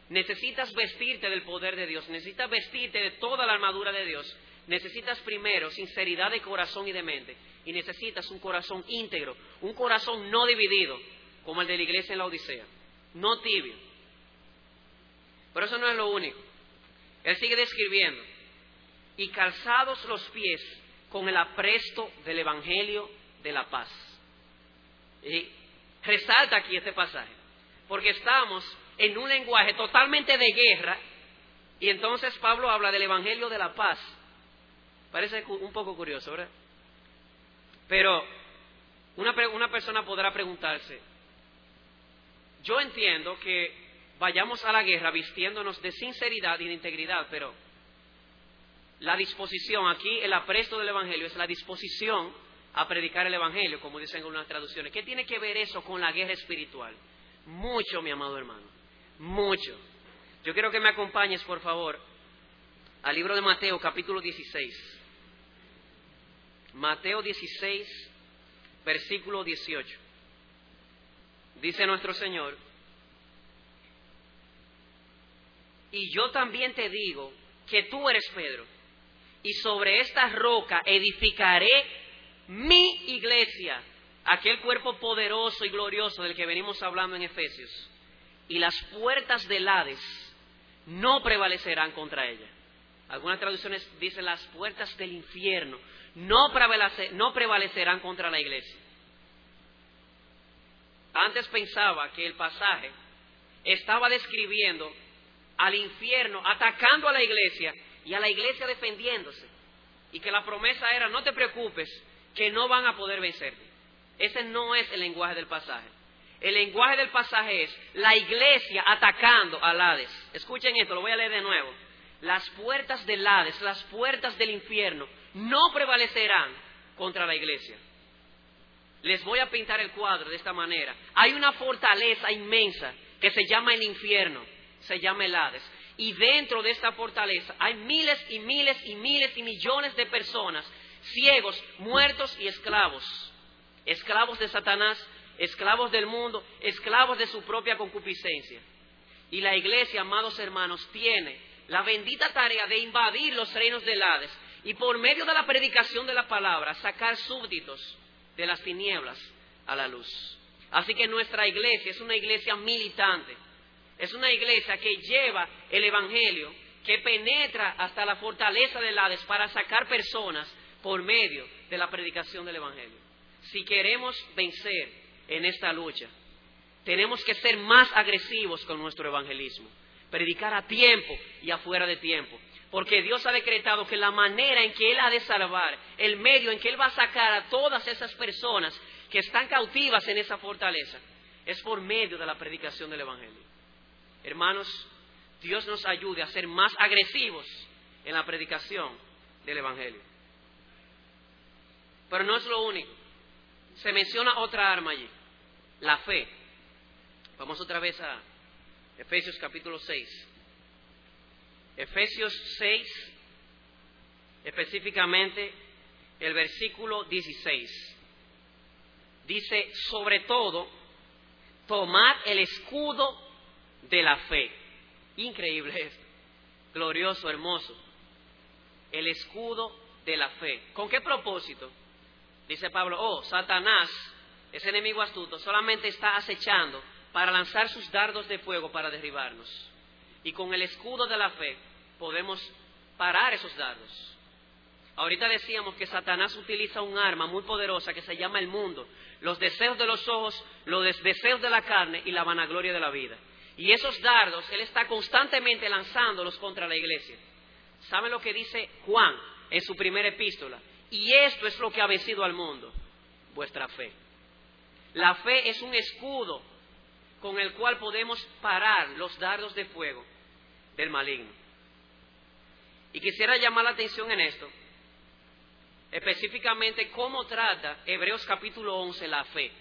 Speaker 1: Necesitas vestirte del poder de Dios, necesitas vestirte de toda la armadura de Dios. Necesitas primero sinceridad de corazón y de mente y necesitas un corazón íntegro, un corazón no dividido, como el de la iglesia en la Odisea no tibio. Pero eso no es lo único. Él sigue describiendo, y calzados los pies con el apresto del Evangelio de la paz. Y resalta aquí este pasaje, porque estamos en un lenguaje totalmente de guerra, y entonces Pablo habla del Evangelio de la paz. Parece un poco curioso, ¿verdad? Pero una, persona podrá preguntarse, yo entiendo que vayamos a la guerra vistiéndonos de sinceridad y de integridad, pero la disposición, aquí el apresto del Evangelio es la disposición a predicar el Evangelio, como dicen algunas traducciones. ¿Qué tiene que ver eso con la guerra espiritual? Mucho, mi amado hermano, mucho. Yo quiero que me acompañes, por favor, al libro de Mateo, capítulo 16. Mateo 16, versículo 18 dice nuestro Señor, y yo también te digo que tú eres Pedro, y sobre esta roca edificaré mi iglesia, aquel cuerpo poderoso y glorioso del que venimos hablando en Efesios, y las puertas del Hades no prevalecerán contra ella. Algunas traducciones dicen las puertas del infierno no, prevalecerán contra la iglesia. Antes pensaba que el pasaje estaba describiendo al infierno atacando a la iglesia y a la iglesia defendiéndose. Y que la promesa era, no te preocupes, que no van a poder vencerte. Ese no es el lenguaje del pasaje. El lenguaje del pasaje es la iglesia atacando al Hades. Escuchen esto, lo voy a leer de nuevo. Las puertas del Hades, las puertas del infierno, no prevalecerán contra la iglesia. Les voy a pintar el cuadro de esta manera. Hay una fortaleza inmensa que se llama el infierno, se llama el Hades. Y dentro de esta fortaleza hay miles y miles y miles y millones de personas, ciegos, muertos y esclavos. Esclavos de Satanás, esclavos del mundo, esclavos de su propia concupiscencia. Y la iglesia, amados hermanos, tiene la bendita tarea de invadir los reinos del Hades y por medio de la predicación de la palabra sacar súbditos de las tinieblas a la luz. Así que nuestra iglesia es una iglesia militante, es una iglesia que lleva el Evangelio, que penetra hasta la fortaleza del Hades para sacar personas por medio de la predicación del Evangelio. Si queremos vencer en esta lucha, tenemos que ser más agresivos con nuestro evangelismo, predicar a tiempo y afuera de tiempo, porque Dios ha decretado que la manera en que Él ha de salvar, el medio en que Él va a sacar a todas esas personas que están cautivas en esa fortaleza, es por medio de la predicación del Evangelio. Hermanos, Dios nos ayude a ser más agresivos en la predicación del Evangelio. Pero no es lo único. Se menciona otra arma allí, la fe. Vamos otra vez a Efesios capítulo 6. Efesios 6, específicamente el versículo 16. Dice, sobre todo, tomad el escudo de la fe. Increíble esto. Glorioso, hermoso. El escudo de la fe. ¿Con qué propósito? Dice Pablo, oh, Satanás, ese enemigo astuto, solamente está acechando para lanzar sus dardos de fuego para derribarnos. Y con el escudo de la fe podemos parar esos dardos. Ahorita decíamos que Satanás utiliza un arma muy poderosa que se llama el mundo, los deseos de los ojos, los deseos de la carne y la vanagloria de la vida. Y esos dardos, él está constantemente lanzándolos contra la iglesia. ¿Saben lo que dice Juan en su primera epístola? Y esto es lo que ha vencido al mundo, vuestra fe. La fe es un escudo con el cual podemos parar los dardos de fuego del maligno. Y quisiera llamar la atención en esto, específicamente cómo trata Hebreos capítulo 11 la fe.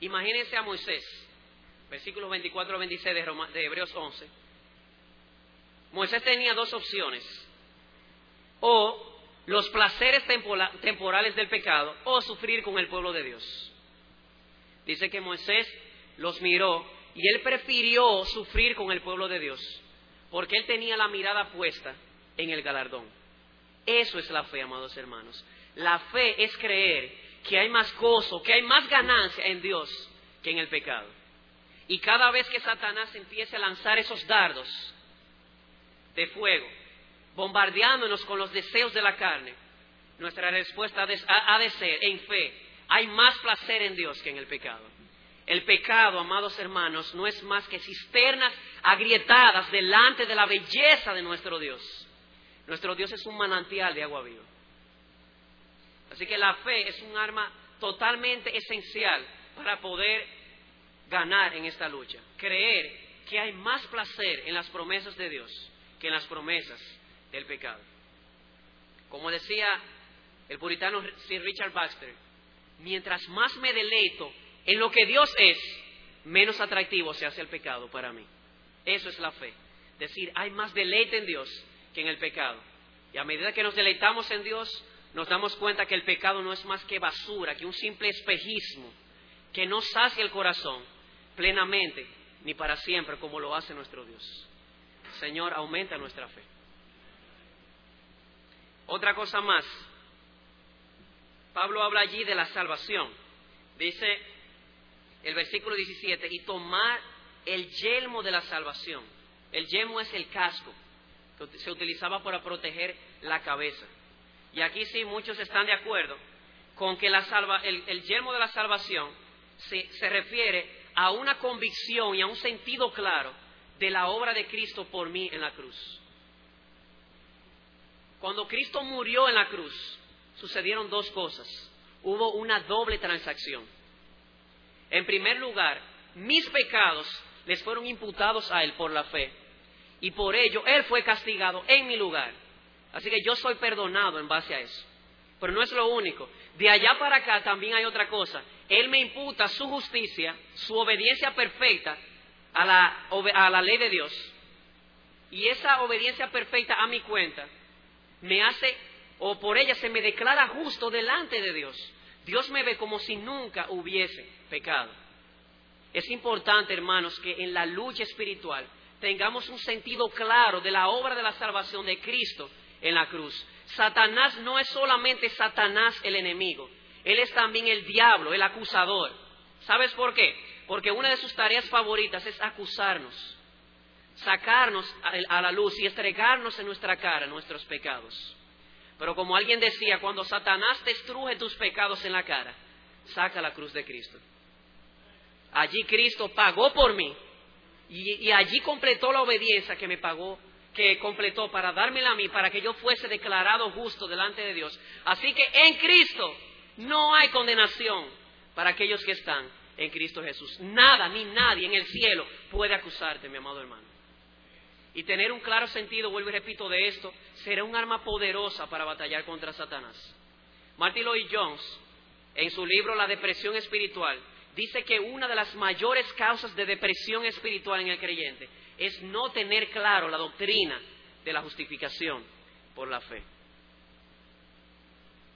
Speaker 1: Imagínense a Moisés, versículos 24 26 de, de Hebreos 11. Moisés tenía dos opciones, o los placeres temporales del pecado, o sufrir con el pueblo de Dios. Dice que Moisés los miró y él prefirió sufrir con el pueblo de Dios, porque él tenía la mirada puesta en el galardón. Eso es la fe, amados hermanos. La fe es creer que hay más gozo, que hay más ganancia en Dios que en el pecado. Y cada vez que Satanás empiece a lanzar esos dardos de fuego, bombardeándonos con los deseos de la carne, nuestra respuesta ha de ser en fe hay más placer en Dios que en el pecado. El pecado, amados hermanos, no es más que cisternas agrietadas delante de la belleza de nuestro Dios. Nuestro Dios es un manantial de agua viva. Así que la fe es un arma totalmente esencial para poder ganar en esta lucha. Creer que hay más placer en las promesas de Dios que en las promesas del pecado. Como decía el puritano Sir Richard Baxter, mientras más me deleito en lo que Dios es, menos atractivo se hace el pecado para mí. Eso es la fe. Decir, hay más deleite en Dios que en el pecado. Y a medida que nos deleitamos en Dios, nos damos cuenta que el pecado no es más que basura, que un simple espejismo que no sacia el corazón plenamente ni para siempre como lo hace nuestro Dios. Señor, aumenta nuestra fe. Otra cosa más, Pablo habla allí de la salvación. Dice el versículo 17, y tomar el yelmo de la salvación. El yelmo es el casco que se utilizaba para proteger la cabeza. Y aquí sí muchos están de acuerdo con que el, yelmo de la salvación se refiere a una convicción y a un sentido claro de la obra de Cristo por mí en la cruz. Cuando Cristo murió en la cruz, sucedieron dos cosas. Hubo una doble transacción. En primer lugar, mis pecados les fueron imputados a Él por la fe. Y por ello Él fue castigado en mi lugar. Así que yo soy perdonado en base a eso. Pero no es lo único. De allá para acá también hay otra cosa. Él me imputa su justicia, su obediencia perfecta a la, a la ley de Dios. Y esa obediencia perfecta a mi cuenta me hace, o por ella se me declara justo delante de Dios. Dios me ve como si nunca hubiese pecado. Es importante, hermanos, que en la lucha espiritual tengamos un sentido claro de la obra de la salvación de Cristo en la cruz. Satanás no es solamente Satanás el enemigo, él es también el diablo, el acusador. ¿Sabes por qué? Porque una de sus tareas favoritas es acusarnos, sacarnos a la luz y estregarnos en nuestra cara nuestros pecados. Pero como alguien decía, cuando Satanás destruye tus pecados en la cara, saca la cruz de Cristo. Allí Cristo pagó por mí y, allí completó la obediencia que me pagó, que completó para dármela a mí, para que yo fuese declarado justo delante de Dios. Así que en Cristo no hay condenación para aquellos que están en Cristo Jesús. Nada ni nadie en el cielo puede acusarte, mi amado hermano. Y tener un claro sentido, vuelvo y repito, de esto, será un arma poderosa para batallar contra Satanás. Martin Lloyd Jones, en su libro La depresión espiritual, dice que una de las mayores causas de depresión espiritual en el creyente es no tener claro la doctrina de la justificación por la fe.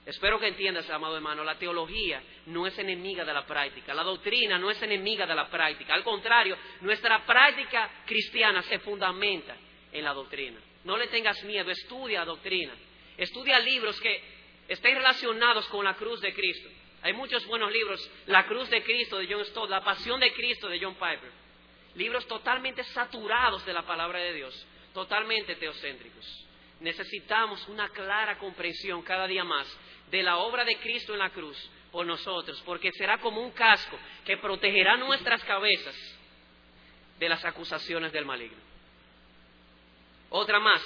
Speaker 1: Espero que entiendas, amado hermano, la teología no es enemiga de la práctica, la doctrina no es enemiga de la práctica, al contrario, nuestra práctica cristiana se fundamenta en la doctrina. No le tengas miedo, estudia doctrina, estudia libros que estén relacionados con la cruz de Cristo. Hay muchos buenos libros, La cruz de Cristo de John Stott, La pasión de Cristo de John Piper. Libros totalmente saturados de la palabra de Dios, totalmente teocéntricos. Necesitamos una clara comprensión cada día más de la obra de Cristo en la cruz por nosotros, porque será como un casco que protegerá nuestras cabezas de las acusaciones del maligno. Otra más,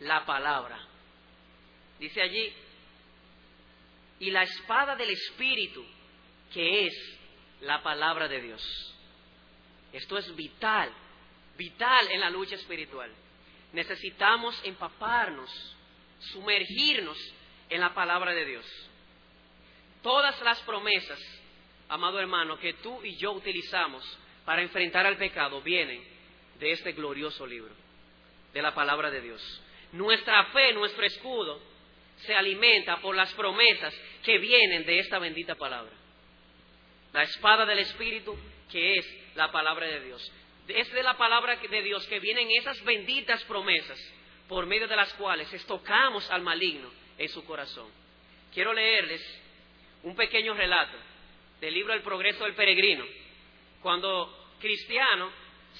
Speaker 1: la palabra. Dice allí, y la espada del Espíritu, que es la palabra de Dios. Esto es vital, vital en la lucha espiritual. Necesitamos empaparnos, sumergirnos en la palabra de Dios. Todas las promesas, amado hermano, que tú y yo utilizamos para enfrentar al pecado vienen de este glorioso libro, de la palabra de Dios. Nuestra fe, nuestro escudo, se alimenta por las promesas que vienen de esta bendita palabra. La espada del Espíritu, que es la palabra de Dios. Es de la palabra de Dios que vienen esas benditas promesas por medio de las cuales estocamos al maligno en su corazón. Quiero leerles un pequeño relato del libro El progreso del peregrino, cuando Cristiano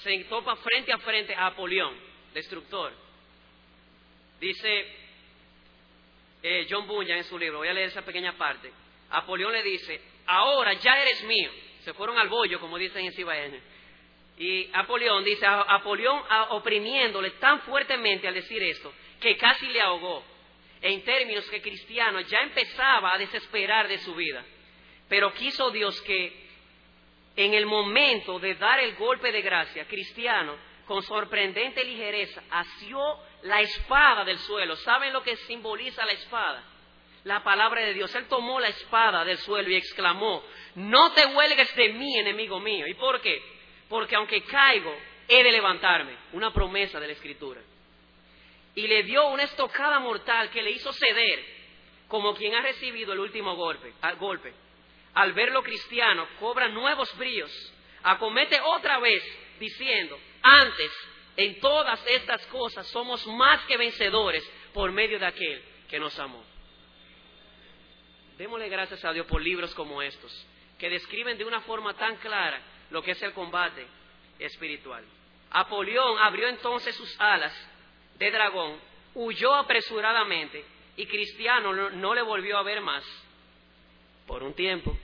Speaker 1: se topa frente a frente a Apolión, destructor. Dice eh, John Bunyan en su libro, voy a leer esa pequeña parte. Apolión le dice, ahora ya eres mío. Se fueron al bollo, como dicen en Cibaeña. Y Apolión dice, Apolión oprimiéndole tan fuertemente al decir esto, que casi le ahogó en términos que Cristiano ya empezaba a desesperar de su vida. Pero quiso Dios que en el momento de dar el golpe de gracia, Cristiano, con sorprendente ligereza, asió la espada del suelo. ¿Saben lo que simboliza la espada? La palabra de Dios. Él tomó la espada del suelo y exclamó, no te huelgues de mí, enemigo mío. ¿Y por qué? Porque aunque caigo, he de levantarme. Una promesa de la Escritura y le dio una estocada mortal que le hizo ceder como quien ha recibido el último golpe. Al, verlo cristiano, cobra nuevos brillos, acomete otra vez diciendo, antes, en todas estas cosas somos más que vencedores por medio de aquel que nos amó. Démosle gracias a Dios por libros como estos, que describen de una forma tan clara lo que es el combate espiritual. Apolión abrió entonces sus alas de dragón, huyó apresuradamente y Cristiano no, le volvió a ver más por un tiempo.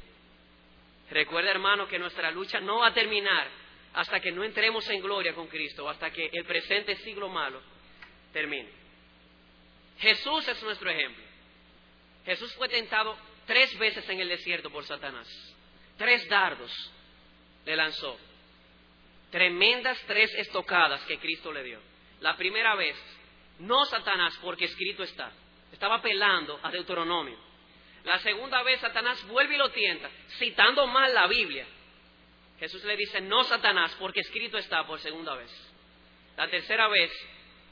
Speaker 1: Recuerda, hermano, que nuestra lucha no va a terminar hasta que no entremos en gloria con Cristo, hasta que el presente siglo malo termine. Jesús es nuestro ejemplo. Jesús fue tentado tres veces en el desierto por Satanás. Tres dardos le lanzó. Tremendas tres estocadas que Cristo le dio. La primera vez, no Satanás, porque escrito está. Estaba apelando a Deuteronomio. La segunda vez Satanás vuelve y lo tienta, citando mal la Biblia. Jesús le dice, no Satanás, porque escrito está por segunda vez. La tercera vez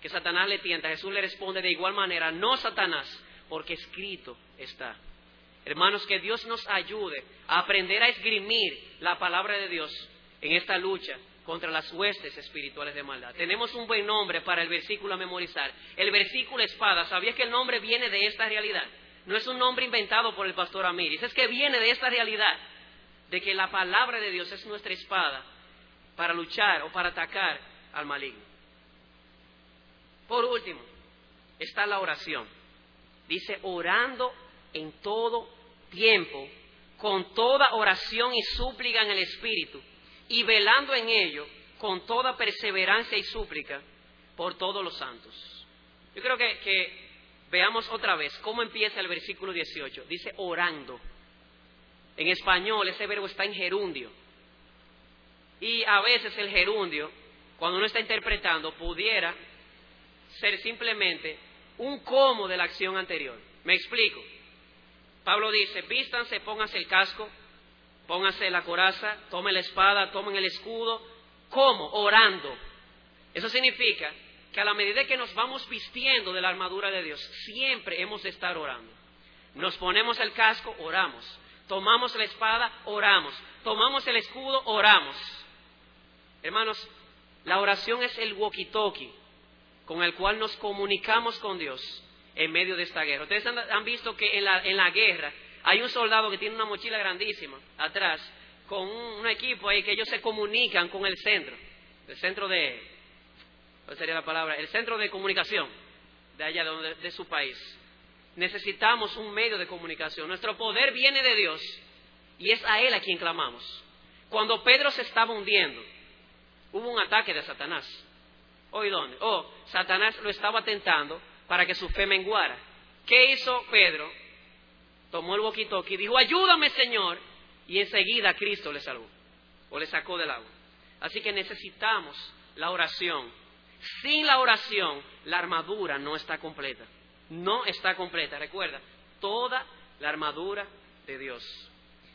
Speaker 1: que Satanás le tienta, Jesús le responde de igual manera, no Satanás, porque escrito está. Hermanos, que Dios nos ayude a aprender a esgrimir la palabra de Dios en esta lucha contra las huestes espirituales de maldad. Tenemos un buen nombre para el versículo a memorizar. El versículo espada. ¿Sabías que el nombre viene de esta realidad? No es un nombre inventado por el pastor Amiris, es que viene de esta realidad, de que la palabra de Dios es nuestra espada para luchar o para atacar al maligno. Por último, está la oración. Dice, orando en todo tiempo, con toda oración y súplica en el Espíritu, y velando en ello con toda perseverancia y súplica por todos los santos. Yo creo que, veamos otra vez cómo empieza el versículo 18. Dice orando. En español ese verbo está en gerundio. Y a veces el gerundio, cuando uno está interpretando, pudiera ser simplemente un cómo de la acción anterior. Me explico. Pablo dice, vístanse, pónganse el casco, pónganse la coraza, tomen la espada, tomen el escudo. ¿Cómo? Orando. Eso significa que a la medida que nos vamos vistiendo de la armadura de Dios, siempre hemos de estar orando. Nos ponemos el casco, oramos. Tomamos la espada, oramos. Tomamos el escudo, oramos. Hermanos, la oración es el walkie-talkie con el cual nos comunicamos con Dios en medio de esta guerra. Ustedes han, visto que en la, en la, guerra hay un soldado que tiene una mochila grandísima atrás con un, equipo ahí que ellos se comunican con el centro, el centro de, ¿cuál sería la palabra? El centro de comunicación de allá de, de su país. Necesitamos un medio de comunicación. Nuestro poder viene de Dios y es a Él a quien clamamos. Cuando Pedro se estaba hundiendo, hubo un ataque de Satanás. ¿Hoy dónde? Oh, Satanás lo estaba tentando para que su fe menguara. ¿Qué hizo Pedro? Tomó el boquito y dijo, ayúdame Señor. Y enseguida Cristo le salvó o le sacó del agua. Así que necesitamos la oración. Sin la oración, la armadura no está completa. No está completa. Recuerda, toda la armadura de Dios.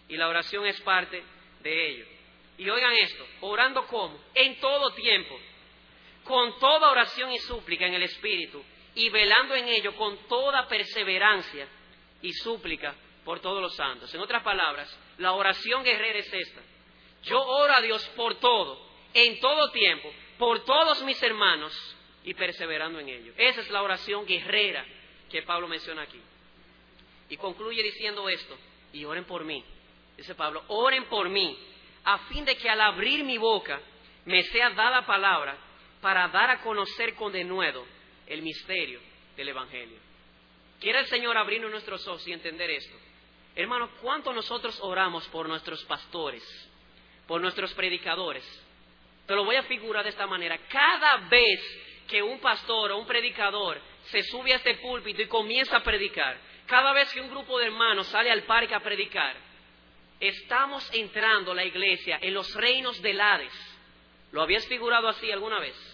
Speaker 1: Y la oración es parte de ello. Y oigan esto, orando como? En todo tiempo, con toda oración y súplica en el Espíritu, y velando en ello con toda perseverancia y súplica por todos los santos. En otras palabras, la oración guerrera es esta. Yo oro a Dios por todo, en todo tiempo, por todos mis hermanos y perseverando en ello. Esa es la oración guerrera que Pablo menciona aquí. Y concluye diciendo esto, y oren por mí. Dice Pablo, oren por mí, a fin de que al abrir mi boca me sea dada palabra para dar a conocer con denuedo el misterio del Evangelio. Quiere el Señor abrirnos nuestros ojos y entender esto. Hermanos, ¿cuánto nosotros oramos por nuestros pastores, por nuestros predicadores? Te lo voy a figurar de esta manera. Cada vez que un pastor o un predicador se sube a este púlpito y comienza a predicar, cada vez que un grupo de hermanos sale al parque a predicar, estamos entrando la iglesia en los reinos del Hades. ¿Lo habías figurado así alguna vez?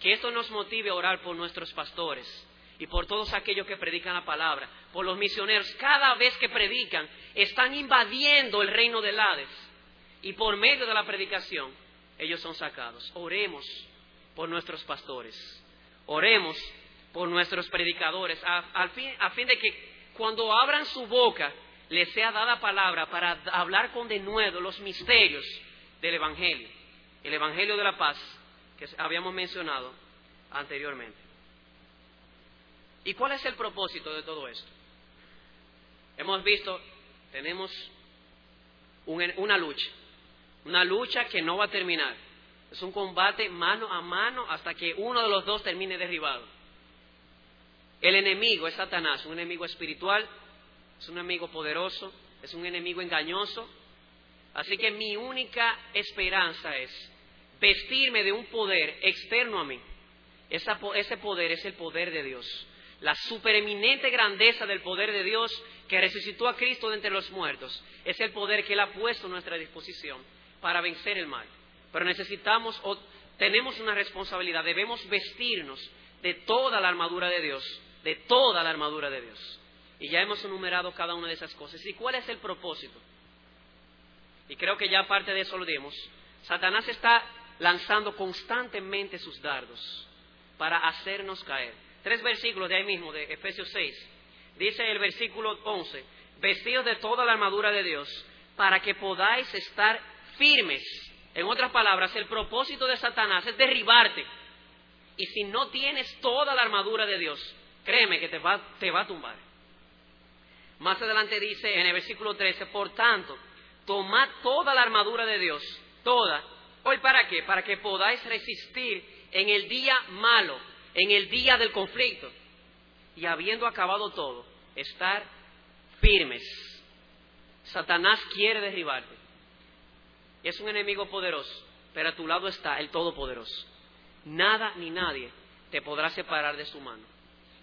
Speaker 1: Que esto nos motive a orar por nuestros pastores y por todos aquellos que predican la palabra, por los misioneros. Cada vez que predican, están invadiendo el reino del Hades. Y por medio de la predicación, ellos son sacados. Oremos por nuestros pastores. Oremos por nuestros predicadores, a, fin, a fin de que cuando abran su boca, les sea dada palabra para hablar con denuedo los misterios del Evangelio, el Evangelio de la paz que habíamos mencionado anteriormente. ¿Y cuál es el propósito de todo esto? Hemos visto, tenemos una lucha, una lucha que no va a terminar. Es un combate mano a mano hasta que uno de los dos termine derribado. El enemigo es Satanás, un enemigo espiritual, es un enemigo poderoso, es un enemigo engañoso. Así que mi única esperanza es vestirme de un poder externo a mí. ese poder es el poder de Dios. La supereminente grandeza del poder de Dios que resucitó a Cristo de entre los muertos es el poder que Él ha puesto a nuestra disposición para vencer el mal. Pero necesitamos o tenemos una responsabilidad, debemos vestirnos de toda la armadura de Dios, de toda la armadura de Dios. Y ya hemos enumerado cada una de esas cosas. ¿Y cuál es el propósito? y creo que ya parte de eso lo dimos, Satanás está lanzando constantemente sus dardos para hacernos caer. Tres versículos de ahí mismo, de Efesios 6. Dice el versículo 11, vestidos de toda la armadura de Dios, para que podáis estar firmes. En otras palabras, el propósito de Satanás es derribarte. Y si no tienes toda la armadura de Dios, créeme que te va, te va a tumbar. Más adelante dice en el versículo 13, por tanto, tomad toda la armadura de Dios, toda. ¿Hoy para qué? Para que podáis resistir en el día malo, en el día del conflicto. Y habiendo acabado todo, estar firmes. Satanás quiere derribarte. Es un enemigo poderoso, pero a tu lado está el Todopoderoso. Nada ni nadie te podrá separar de su mano.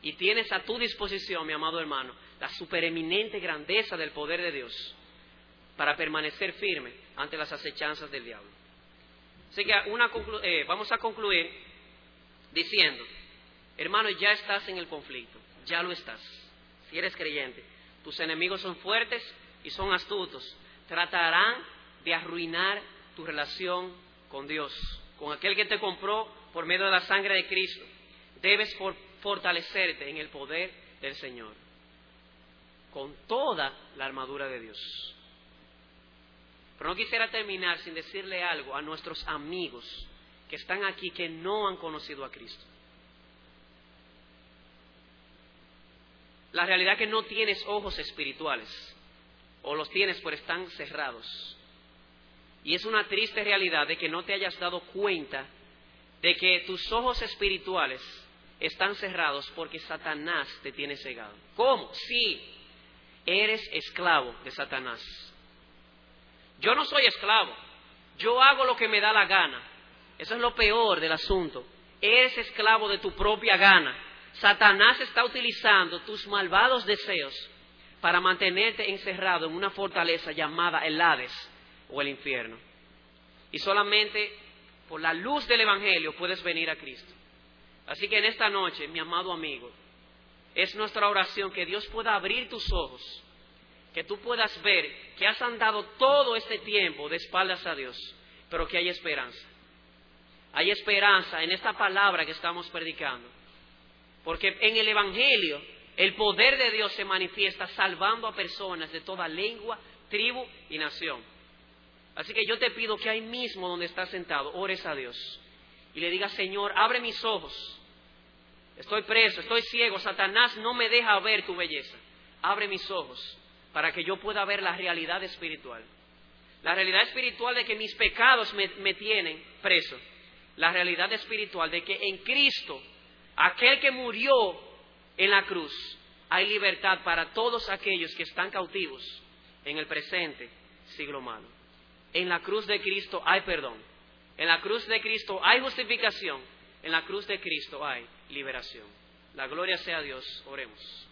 Speaker 1: Y tienes a tu disposición, mi amado hermano, la supereminente grandeza del poder de Dios para permanecer firme ante las acechanzas del diablo. Así que eh, vamos a concluir diciendo, hermano, ya estás en el conflicto, ya lo estás. Si eres creyente, tus enemigos son fuertes y son astutos. Tratarán de arruinar tu relación con Dios, con aquel que te compró por medio de la sangre de Cristo. Debes fortalecerte en el poder del Señor con toda la armadura de Dios. Pero no quisiera terminar sin decirle algo a nuestros amigos que están aquí que no han conocido a Cristo. La realidad es que no tienes ojos espirituales, o los tienes pero están cerrados. Y es una triste realidad de que no te hayas dado cuenta de que tus ojos espirituales están cerrados porque Satanás te tiene cegado. ¿Cómo? Sí, eres esclavo de Satanás. Yo no soy esclavo, yo hago lo que me da la gana. Eso es lo peor del asunto. Eres esclavo de tu propia gana. Satanás está utilizando tus malvados deseos para mantenerte encerrado en una fortaleza llamada el Hades o el infierno. Y solamente por la luz del Evangelio puedes venir a Cristo. Así que en esta noche, mi amado amigo, es nuestra oración que Dios pueda abrir tus ojos, que tú puedas ver que has andado todo este tiempo de espaldas a Dios, pero que hay esperanza. Hay esperanza en esta palabra que estamos predicando. Porque en el Evangelio el poder de Dios se manifiesta salvando a personas de toda lengua, tribu y nación. Así que yo te pido que ahí mismo donde estás sentado, ores a Dios y le digas, Señor, abre mis ojos Estoy preso, estoy ciego, Satanás no me deja ver tu belleza. Abre mis ojos para que yo pueda ver la realidad espiritual. La realidad espiritual de que mis pecados me, tienen preso. La realidad espiritual de que en Cristo, aquel que murió en la cruz, hay libertad para todos aquellos que están cautivos en el presente siglo malo. En la cruz de Cristo hay perdón. En la cruz de Cristo hay justificación. En la cruz de Cristo hay liberación. La gloria sea a Dios. Oremos.